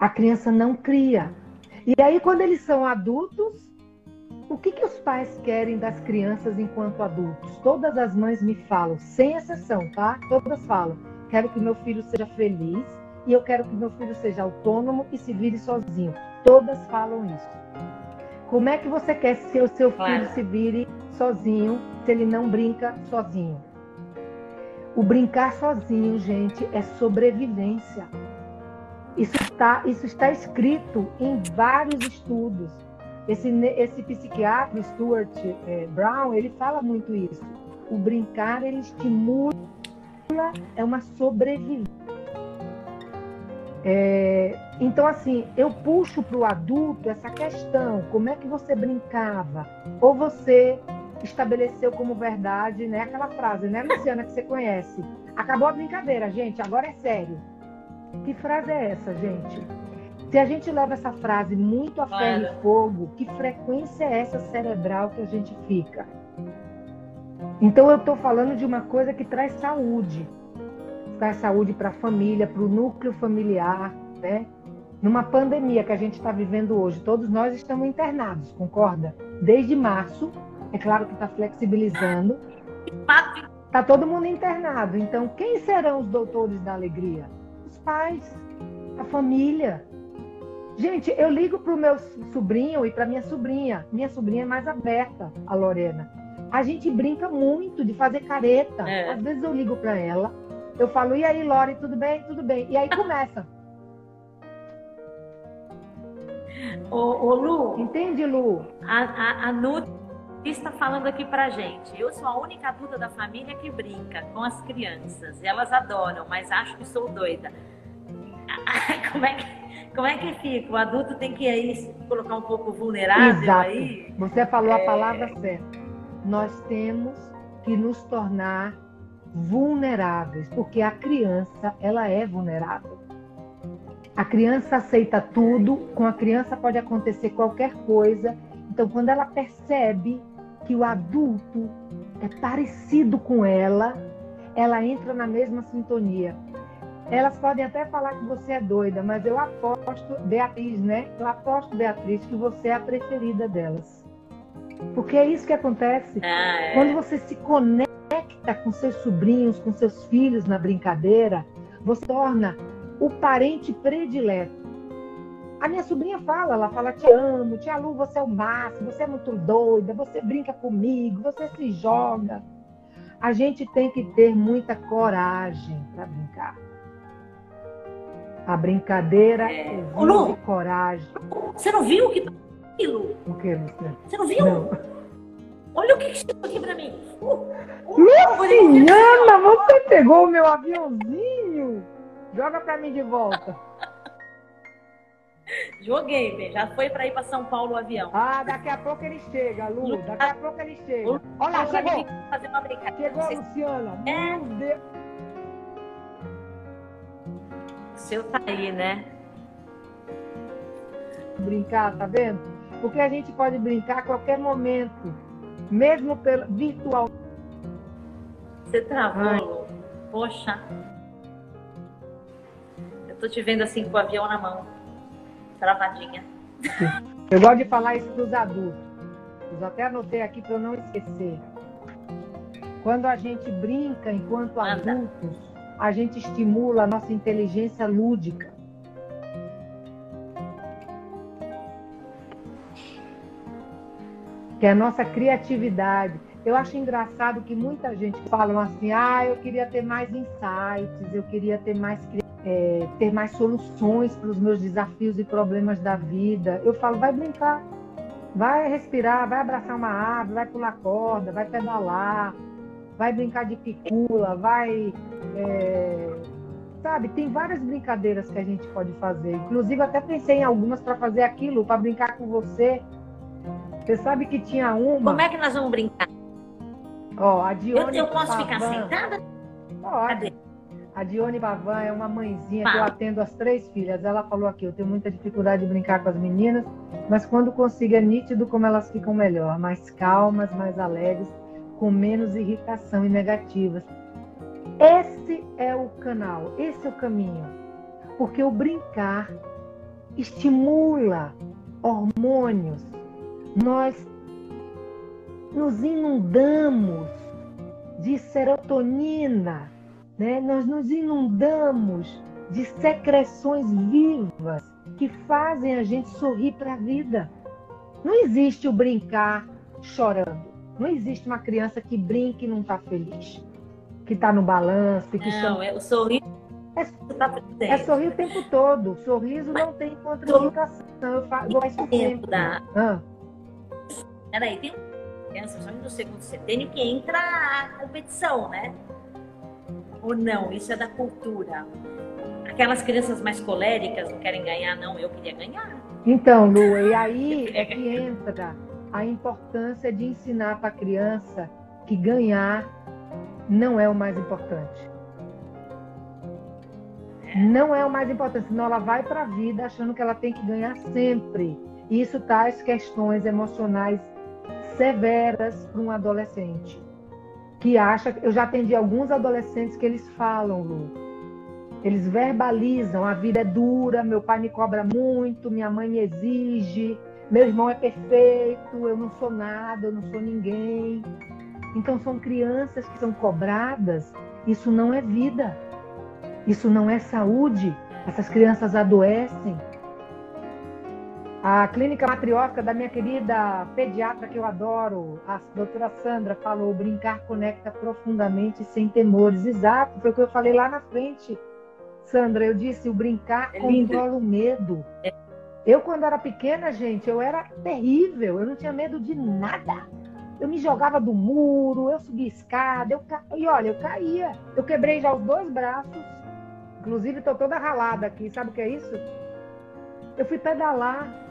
A criança não cria. E aí, quando eles são adultos, o que, que os pais querem das crianças enquanto adultos? Todas as mães me falam, sem exceção, tá? Todas falam: quero que meu filho seja feliz e eu quero que meu filho seja autônomo e se vire sozinho. Todas falam isso. Como é que você quer que o seu filho claro. se vire sozinho se ele não brinca sozinho? O brincar sozinho, gente, é sobrevivência. Isso está, isso está escrito em vários estudos. Esse, esse psiquiatra, Stuart é, Brown, ele fala muito isso. O brincar, ele estimula, é uma sobrevivência. É, então, assim, eu puxo para o adulto essa questão: como é que você brincava? Ou você estabeleceu como verdade, né? Aquela frase, né, Luciana, que você conhece. Acabou a brincadeira, gente, agora é sério. Que frase é essa, gente? Se a gente leva essa frase muito a ferro e fogo, que frequência é essa cerebral que a gente fica? Então eu estou falando de uma coisa que traz saúde. Traz saúde para a família, para o núcleo familiar, né? Numa pandemia que a gente está vivendo hoje, todos nós estamos internados, concorda? Desde março, é claro que está flexibilizando. Está todo mundo internado. Então, quem serão os doutores da alegria? Pais, a família. Gente, eu ligo para o meu sobrinho e para minha sobrinha. Minha sobrinha é mais aberta, a Lorena. A gente brinca muito de fazer careta. É. Às vezes eu ligo para ela, eu falo, e aí, Lore, tudo bem? Tudo bem. E aí <laughs> começa. Ô, ô Lu. Entende, Lu? A, a, a Nut está falando aqui pra gente. Eu sou a única adulta da família que brinca com as crianças. Elas adoram, mas acho que sou doida. <laughs> Como é que. Como é que fica? O adulto tem que aí colocar um pouco vulnerável Exato. aí? Você falou É. a palavra certa. Nós temos que nos tornar vulneráveis, porque a criança, ela é vulnerável. A criança aceita tudo, com a criança pode acontecer qualquer coisa. Então, quando ela percebe que o adulto é parecido com ela, ela entra na mesma sintonia. Elas podem até falar que você é doida, mas eu aposto, Beatriz, né? Eu aposto, Beatriz, que você é a preferida delas. Porque é isso que acontece. Ah, é. Quando você se conecta com seus sobrinhos, com seus filhos na brincadeira, você torna o parente predileto. A minha sobrinha fala, ela fala, te amo, tia Lu, você é o máximo, você é muito doida, você brinca comigo, você se joga. A gente tem que ter muita coragem para brincar. A brincadeira É. exige Ô, Lu. coragem. Você não viu o que tá aqui, Lu? O que, Luciana? Você não viu? Não. Olha o que que chegou aqui pra mim. Uh, uh, Luciana, você pegou o meu aviãozinho? Joga pra mim de volta. <laughs> Joguei, bem. Já foi pra ir pra São Paulo o avião. Ah, daqui a pouco ele chega, Lu. Daqui a pouco ele chega. Olha lá, chegou. fazer uma brincadeira. Chegou, Luciana. É. Meu Deus. O seu tá aí, né? Brincar, tá vendo? Porque a gente pode brincar a qualquer momento. Mesmo pelo virtual. Você travou, Ai. Poxa. Eu tô te vendo assim com o avião na mão. Travadinha. <laughs> Eu gosto de falar isso pros adultos. Eu até anotei aqui para eu não esquecer. Quando a gente brinca enquanto Anda. adultos, a gente estimula a nossa inteligência lúdica. Que é a nossa criatividade. Eu acho engraçado que muita gente fala assim: ah, eu queria ter mais insights, eu queria ter mais, eh, ter mais soluções para os meus desafios e problemas da vida. Eu falo: vai brincar, vai respirar, vai abraçar uma árvore, vai pular corda, vai pedalar, vai brincar de picula, vai. eh, sabe, tem várias brincadeiras que a gente pode fazer. Inclusive, eu até pensei em algumas para fazer aquilo, para brincar com você. Você sabe que tinha uma. Como é que nós vamos brincar? Ó, a Eu, Dione eu posso ficar sentada? Pode. Cadê? A Dione Bavan é uma mãezinha que eu atendo as três filhas. Ela falou aqui, eu tenho muita dificuldade de brincar com as meninas, mas quando consigo é nítido como elas ficam melhor, mais calmas, mais alegres, com menos irritação e negativas. Esse é o canal, esse é o caminho. Porque o brincar estimula hormônios. Nós nos inundamos de serotonina, né? Nós nos inundamos de secreções vivas que fazem a gente sorrir para a vida. Não existe o brincar chorando. Não existe uma criança que brinca e não está feliz, que está no balanço, que Não, chama. é o sorriso É- tá. É sorrir o tempo todo. Sorriso não tem contraindicação. Eu fa- eu faço tempo sempre. da- Ah, Peraí, tem criança, principalmente no segundo setênio, que entra a competição, né? Ou não, isso é da cultura. Aquelas crianças mais coléricas não querem ganhar, não, eu queria ganhar. Então, Lu, e aí é que <laughs> entra a importância de ensinar para a criança que ganhar não é o mais importante. Não é o mais importante, senão ela vai para a vida achando que ela tem que ganhar sempre. E isso traz questões emocionais severas para um adolescente. Que acha. Eu já atendi alguns adolescentes que eles falam, Lu. Eles verbalizam: a vida é dura, meu pai me cobra muito, minha mãe me exige, meu irmão é perfeito, eu não sou nada, eu não sou ninguém. Então são crianças que são cobradas, isso não é vida. Isso não é saúde. Essas crianças adoecem. A clínica matriótica da minha querida pediatra que eu adoro, a doutora Sandra, falou: brincar conecta profundamente sem temores. Exato, foi o que eu falei lá na frente. Sandra, eu disse: o brincar é controla o medo. É. Eu, quando era pequena, gente, eu era terrível, eu não tinha medo de nada. Eu me jogava do muro, eu subia escada, eu ca... e olha, eu caía. Eu quebrei já os dois braços, inclusive estou toda ralada aqui. Sabe o que é isso? Eu fui pedalar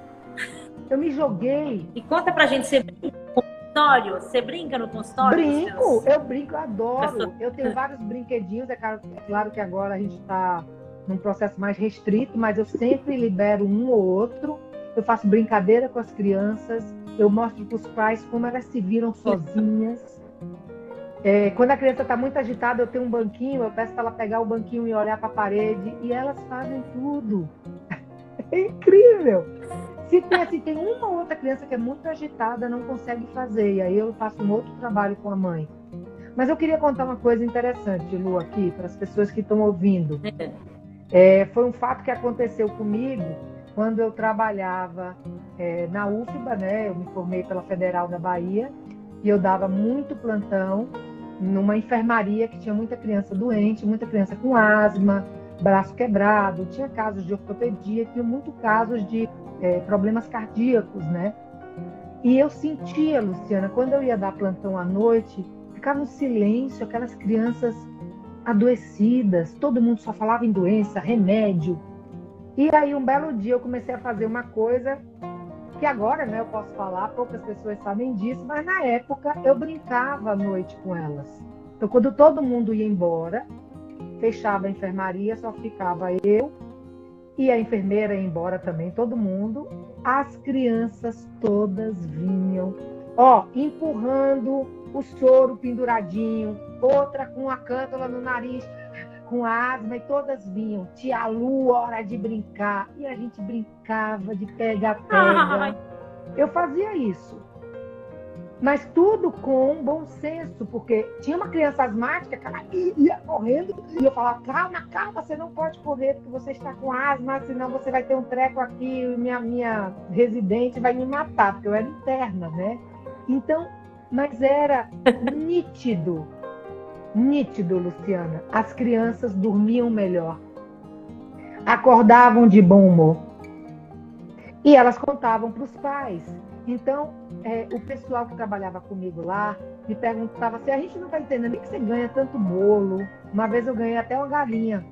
eu me joguei. E conta pra gente, você brinca no consultório? Você brinca no consultório? Brinco, seus... eu brinco, eu adoro. Eu tenho vários brinquedinhos, é claro, é claro que agora a gente está num processo mais restrito, mas eu sempre libero um ou outro. Eu faço brincadeira com as crianças, eu mostro para os pais como elas se viram sozinhas. É, quando a criança está muito agitada, eu tenho um banquinho, eu peço para ela pegar o banquinho e olhar para a parede, e elas fazem tudo. <laughs> É incrível! Se tem, tem uma ou outra criança que é muito agitada, não consegue fazer, e aí eu faço um outro trabalho com a mãe. Mas eu queria contar uma coisa interessante, Lu, aqui, para as pessoas que estão ouvindo. É, foi um fato que aconteceu comigo quando eu trabalhava é, na UFBA, né? Eu me formei pela Federal da Bahia e eu dava muito plantão numa enfermaria que tinha muita criança doente, muita criança com asma, braço quebrado, tinha casos de ortopedia, tinha muito casos de é, problemas cardíacos, né? E eu sentia, Luciana, quando eu ia dar plantão à noite, ficava um silêncio, aquelas crianças adoecidas, todo mundo só falava em doença, remédio. E aí, um belo dia, eu comecei a fazer uma coisa que agora né, eu posso falar, poucas pessoas sabem disso, mas na época eu brincava à noite com elas. Então, quando todo mundo ia embora, fechava a enfermaria, só ficava eu e a enfermeira ia embora também, todo mundo. As crianças todas vinham, ó, empurrando o soro penduradinho, outra com a cândula no nariz, com asma, e todas vinham. Tia Lu, hora de brincar. E a gente brincava de pega-pega. <laughs> Eu fazia isso mas tudo com bom senso, porque tinha uma criança asmática que ela ia correndo e eu falava, calma, calma, você não pode correr porque você está com asma, senão você vai ter um treco aqui e minha, minha residente vai me matar, porque eu era interna, né? Então, mas era nítido, nítido, Luciana. As crianças dormiam melhor, acordavam de bom humor. E elas contavam para os pais. Então, é, o pessoal que trabalhava comigo lá me perguntava assim: a gente não está entendendo, que você ganha tanto bolo? Uma vez eu ganhei até uma galinha.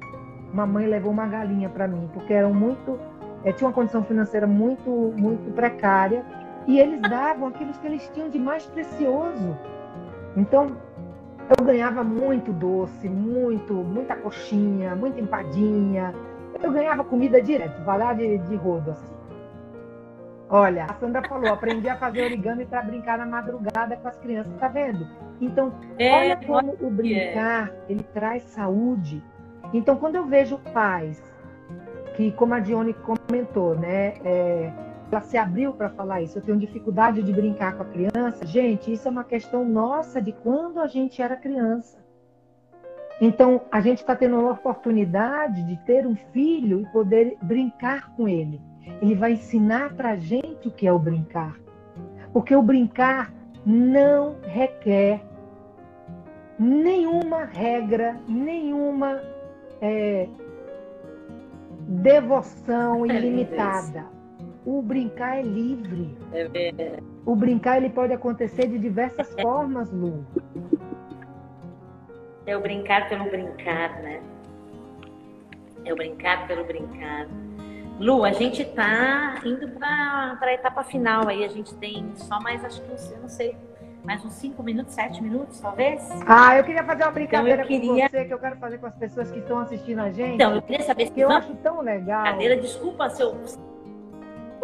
Uma mãe levou uma galinha para mim, porque eram muito. É, tinha uma condição financeira muito, muito precária. E eles davam aquilo que eles tinham de mais precioso. Então, eu ganhava muito doce, muito, muita coxinha, muita empadinha. Eu ganhava comida direto, valar de, de rodo, assim. Olha, a Sandra falou, aprendi a fazer origami para brincar na madrugada com as crianças, tá vendo? Então, é, olha como o brincar, ele traz saúde. Então, quando eu vejo pais que, como a Dione comentou, né, é, ela se abriu para falar isso, eu tenho dificuldade de brincar com a criança. Gente, isso é uma questão nossa de quando a gente era criança. Então, a gente está tendo a oportunidade de ter um filho e poder brincar com ele. Ele vai ensinar para a gente o que é o brincar. Porque o brincar não requer nenhuma regra, nenhuma é, devoção ilimitada. O brincar é livre. É o brincar ele pode acontecer de diversas <laughs> formas, Lu. É o brincar pelo brincar, né? É o brincar pelo brincar. Lu, a gente tá indo para a etapa final aí. A gente tem só mais, acho que, eu não sei, mais uns 5 minutos, 7 minutos, talvez? Ah, eu queria fazer uma brincadeira então, queria... com você, que eu quero fazer com as pessoas que estão assistindo a gente. Então, eu queria saber se... Que eu acho tão legal. Brincadeira, desculpa se eu...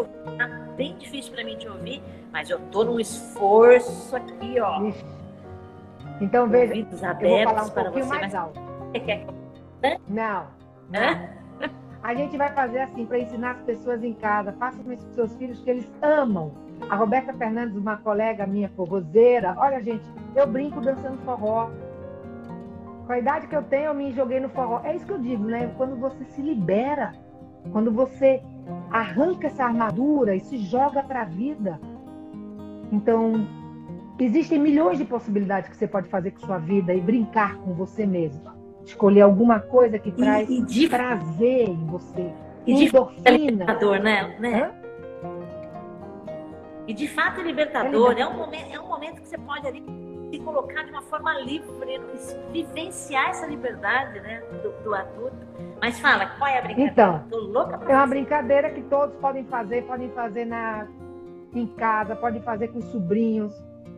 Tá bem difícil para mim te ouvir, mas eu tô num esforço aqui, ó. Ixi. Então, veja, Ouvidos abertos eu vou falar um para você, mais mas... alto. Não. não. Hã? A gente vai fazer assim para ensinar as pessoas em casa. Faça com os seus filhos que eles amam. A Roberta Fernandes, uma colega minha forrozeira, olha, gente, eu brinco dançando forró. Com a idade que eu tenho, eu me joguei no forró. É isso que eu digo, né? Quando você se libera, Quando você arranca essa armadura e se joga para a vida. Então, existem milhões de possibilidades que você pode fazer com sua vida e brincar com você mesma. Escolher alguma coisa que traz e, e de... prazer em você. E endorfina. De libertador, né? né? E de fato é libertador. É, é, um momento, é um momento que você pode ali se colocar de uma forma livre, vivenciar essa liberdade né, do, do adulto. Mas fala, qual é a brincadeira? Então, Tô louca pra é uma brincadeira que todos podem fazer, podem fazer na, em casa, podem fazer com sobrinhos,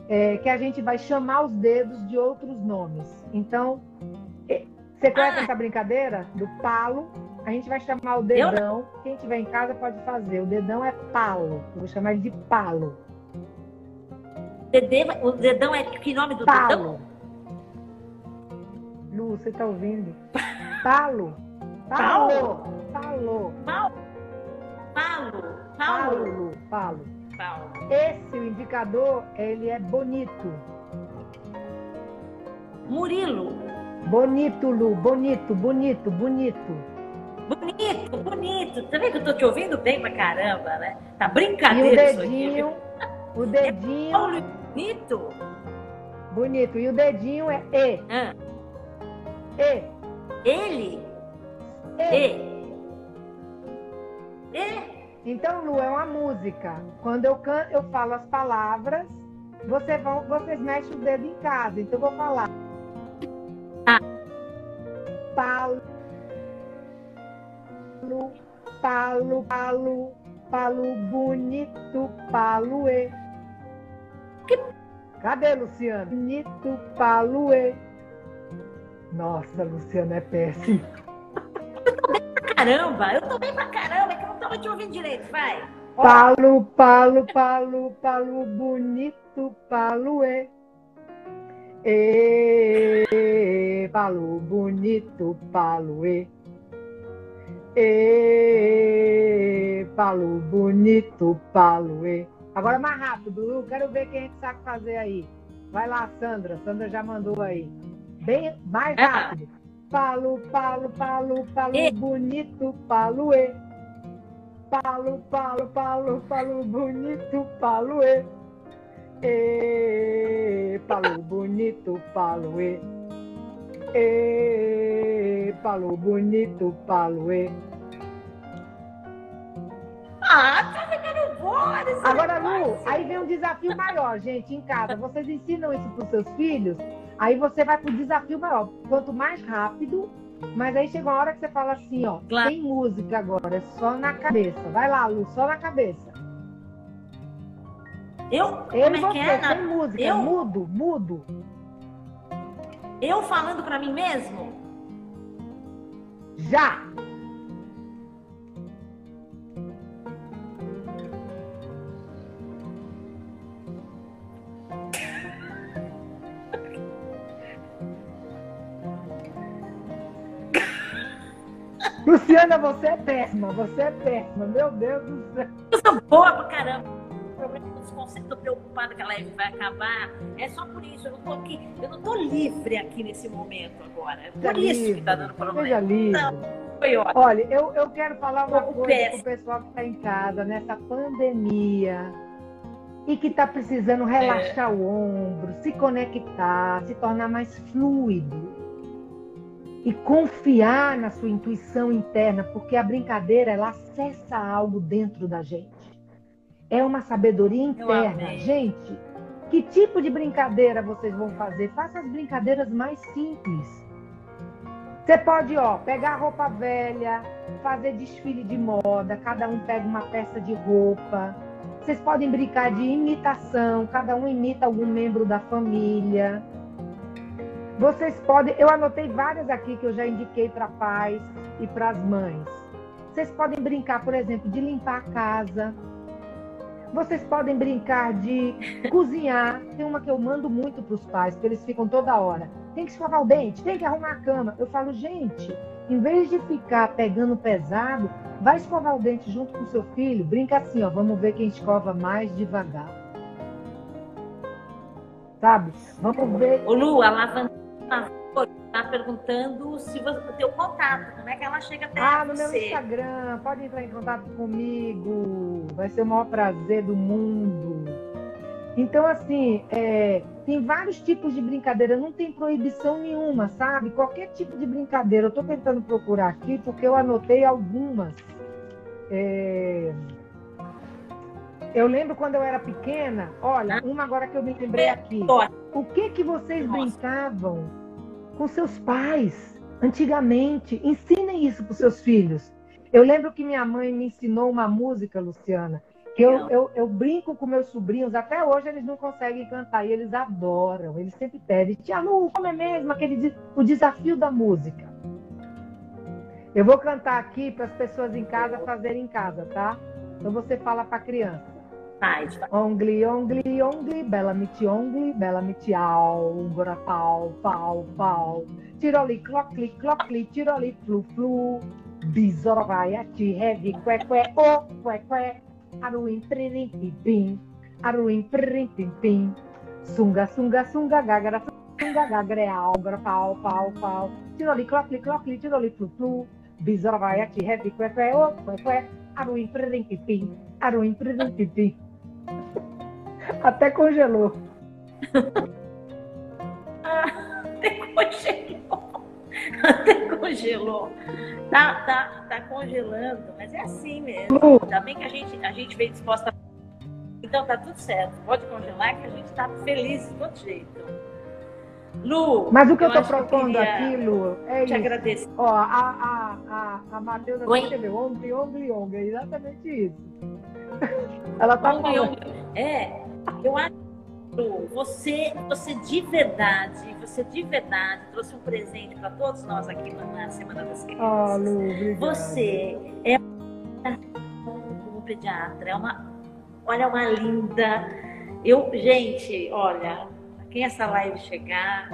é, que a gente vai chamar os dedos de outros nomes. Então, é, você conhece ah. essa brincadeira do palo? A gente vai chamar o dedão. Quem tiver em casa pode fazer. O dedão é palo. Eu vou chamar ele de palo. Dedê, o dedão é que nome do Palo. dedão? Lu, você tá ouvindo? <laughs> Palo. Palo. Palo. Palo. Palo. Palo. Palo. Palo. Esse o indicador, ele é bonito. Murilo. Bonito, Lu. Bonito, bonito, bonito. Bonito, bonito. Tá vendo que eu tô te ouvindo bem pra caramba, né? Tá brincadeira e o dedinho, isso aqui. O <laughs> dedinho. É bonito. Bonito. E o dedinho é E. Ah. E. Ele? E. E. Então, Lu, é uma música. Quando eu, can... eu falo as palavras, você vão... vocês mexem o dedo em casa. Então, eu vou falar. Ah. Palo. Palo, palo, palo bonito, palo e. Cadê, Luciano? Bonito Paluê. Nossa, Luciano é péssimo. Eu tô bem pra caramba, eu tô bem pra caramba, é que eu não tava te ouvindo direito, vai. Palo, palo, palo, palo, bonito Paluê. E, palo, bonito Paluê. E, palo, bonito Paluê. Agora mais rápido, Lu. Quero ver quem é que sabe fazer aí. Vai lá, Sandra. Sandra já mandou aí. Bem mais é. rápido. Palo, palo, palo, palo, e... bonito, palo e. Palo, palo, palo, palo, bonito, palo e. Palo bonito, palo e. Palo bonito, palo e. Ah, tá ficando boa Agora, Lu, aí vem um desafio maior, gente, em casa. Vocês ensinam isso para os seus filhos, aí você vai para o desafio maior. Quanto mais rápido, mas aí chega uma hora que você fala assim, ó, claro. tem música agora, é só na cabeça. Vai lá, Lu, só na cabeça. Eu? Ele e é você, é? sem música, eu? mudo, mudo. Eu falando para mim mesmo? Já! Luciana, você é péssima, você é péssima, meu Deus do céu. Eu sou boa pra caramba. O problema dos conceitos, tô preocupada que a live vai acabar. É só por isso, eu não tô aqui, eu não tô livre aqui nesse momento agora. É por isso livre, que tá dando problema. Seja livre. Não. Olha, eu, eu quero falar uma coisa pro pessoal que está em casa, nessa pandemia, e que está precisando relaxar é. o ombro, se conectar, se tornar mais fluido e confiar na sua intuição interna, porque a brincadeira ela acessa algo dentro da gente. É uma sabedoria interna. Gente, que tipo de brincadeira vocês vão fazer? Faça as brincadeiras mais simples. Você pode, ó, pegar roupa velha, fazer desfile de moda, cada um pega uma peça de roupa. Vocês podem brincar de imitação, cada um imita algum membro da família. Vocês podem, eu anotei várias aqui que eu já indiquei para pais e para as mães. Vocês podem brincar, por exemplo, de limpar a casa. Vocês podem brincar de <laughs> cozinhar. Tem uma que eu mando muito para os pais, porque eles ficam toda hora. Tem que escovar o dente, tem que arrumar a cama. Eu falo, gente, em vez de ficar pegando pesado, vai escovar o dente junto com o seu filho. Brinca assim, ó, vamos ver quem escova mais devagar. Sabe? Vamos ver. O Lu, a lavanda tá perguntando se você tem o contato, como é que ela chega até ah, você. Ah, no meu Instagram, pode entrar em contato comigo, vai ser o maior prazer do mundo. Então, assim, é, tem vários tipos de brincadeira, não tem proibição nenhuma, sabe? Qualquer tipo de brincadeira. Eu estou tentando procurar aqui porque eu anotei algumas. É... Eu lembro quando eu era pequena, olha, uma agora que eu me lembrei aqui. O que que vocês brincavam com seus pais antigamente? Ensinem isso para os seus filhos. Eu lembro que minha mãe me ensinou uma música, Luciana, que eu, eu, eu, brinco com meus sobrinhos, até hoje eles não conseguem cantar, e eles adoram, eles sempre pedem, Tia Lu, como é mesmo aquele, o desafio da música. Eu vou cantar aqui para as pessoas em casa fazerem em casa, tá? Então você fala para a criança. Faz. Ongli, ongli, ongli, bela miti ongli, bela miti au, gora pau, pau, pau. Tiroli, clocli, clocli, tiroli, flu, flu. Bisora vai ati, heavy, que, que, o, que, que. Aruim, pririm, pim. Aruim, pririm, pim, pim. Sunga, sunga, sunga, gagara, sunga, gagara, au, gora pau, pau, pau. Tiroli, clocli, clocli, tiroli, flu, flu. Bisora vai ati, heavy, que, que, o, que, que. Aruim, pririm, pim. Aruim, pririm, pim. Até congelou. Até congelou. Até congelou. Tá, tá, tá congelando, mas é assim mesmo. Ainda bem que a gente, a gente veio disposta. Então tá tudo certo. Pode congelar que a gente tá feliz de todo jeito. Lu, mas o que eu, tô propondo aqui, Lu, é te isso. agradeço. Ó, a, a, a, a Matheus escreveu ontem, ontem, ontem, é exatamente isso. <laughs> Ela tá falando. É, eu acho você, você de verdade, você de verdade trouxe um presente para todos nós aqui na Semana das Crianças. Oh, você é como pediatra, é uma, olha, uma linda. Eu, gente, olha, quem essa live chegar,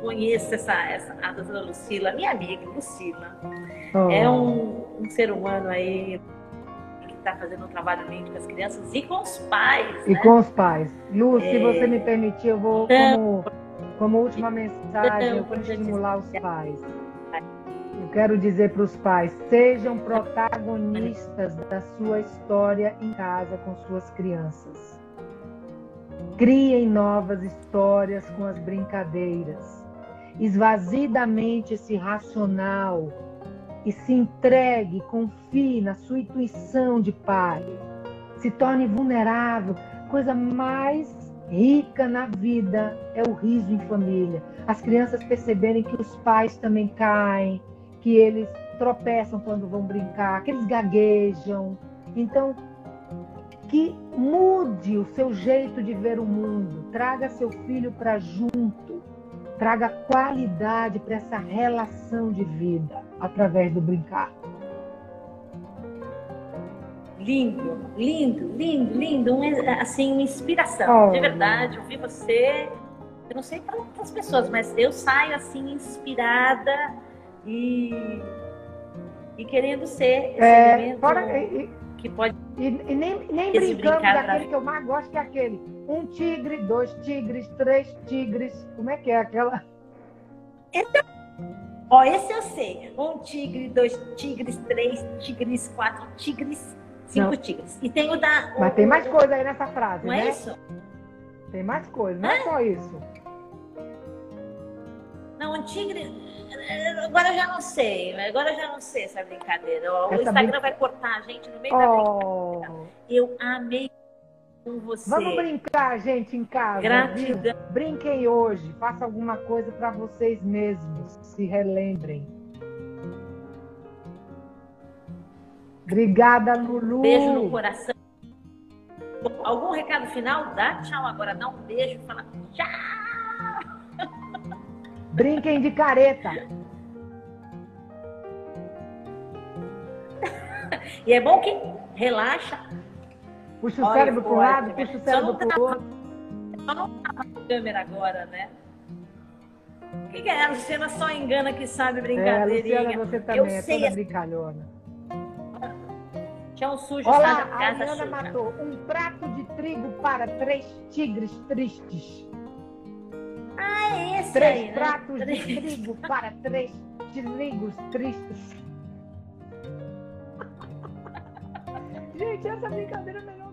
conheça essa, essa a doutora Lucila, minha amiga Lucila. Oh. É um, um ser humano aí está fazendo um trabalho lindo com as crianças e com os pais. E né? com os pais. Lu, é... se você me permitir, eu vou, como, como última mensagem, eu vou estimular os pais. Eu quero dizer para os pais: sejam protagonistas da sua história em casa com suas crianças. Criem novas histórias com as brincadeiras. Esvazie da mente esse racional e se entregue, confie na sua intuição de pai. Se torne vulnerável. Coisa mais rica na vida é o riso em família. As crianças perceberem que os pais também caem, que eles tropeçam quando vão brincar, que eles gaguejam. Então, que mude o seu jeito de ver o mundo, traga seu filho para junto, traga qualidade para essa relação de vida através do brincar. Lindo, lindo, lindo, lindo, um, assim, uma inspiração, oh. de verdade, ouvir você, eu não sei para outras pessoas, mas eu saio assim inspirada e, e querendo ser esse é, elemento fora, e, que pode... E, e nem, nem brincando daquele que eu mais gosto, que é aquele, um tigre, dois tigres, três tigres, como é que é aquela... Então, Ó, esse eu sei. Um tigre, dois tigres, três tigres, quatro tigres, cinco não. tigres. E tem o da. Mas tem mais coisa aí nessa frase, não né? é isso? Tem mais coisa, não é, é só isso. Não, um tigre. Agora eu já não sei. Agora eu já não sei essa brincadeira. O essa Instagram vai cortar a gente no meio oh. da brincadeira. Eu amei com você. Vamos brincar, gente, em casa. Gratidão. Viu? Brinquem hoje. Faça alguma coisa para vocês mesmos. Se relembrem. Obrigada, Lulu. Beijo no coração. Algum recado final? Dá tchau agora. Dá um beijo. Fala tchau. Brinquem de careta. e é bom que relaxa Puxa o cérebro para um lado, puxa o cérebro para o outro. Só não tá na câmera agora, né? O que, que, é? A Luciana só engana que sabe brincadeirinha. É, Luciana, você também Eu é sei toda brincalhona. Chão sujo na casa a Ana matou um prato de trigo para três tigres tristes. Ah, é esse Três aí, né? pratos de trigo para três trigos tristes. <laughs> Gente, essa brincadeira é melhor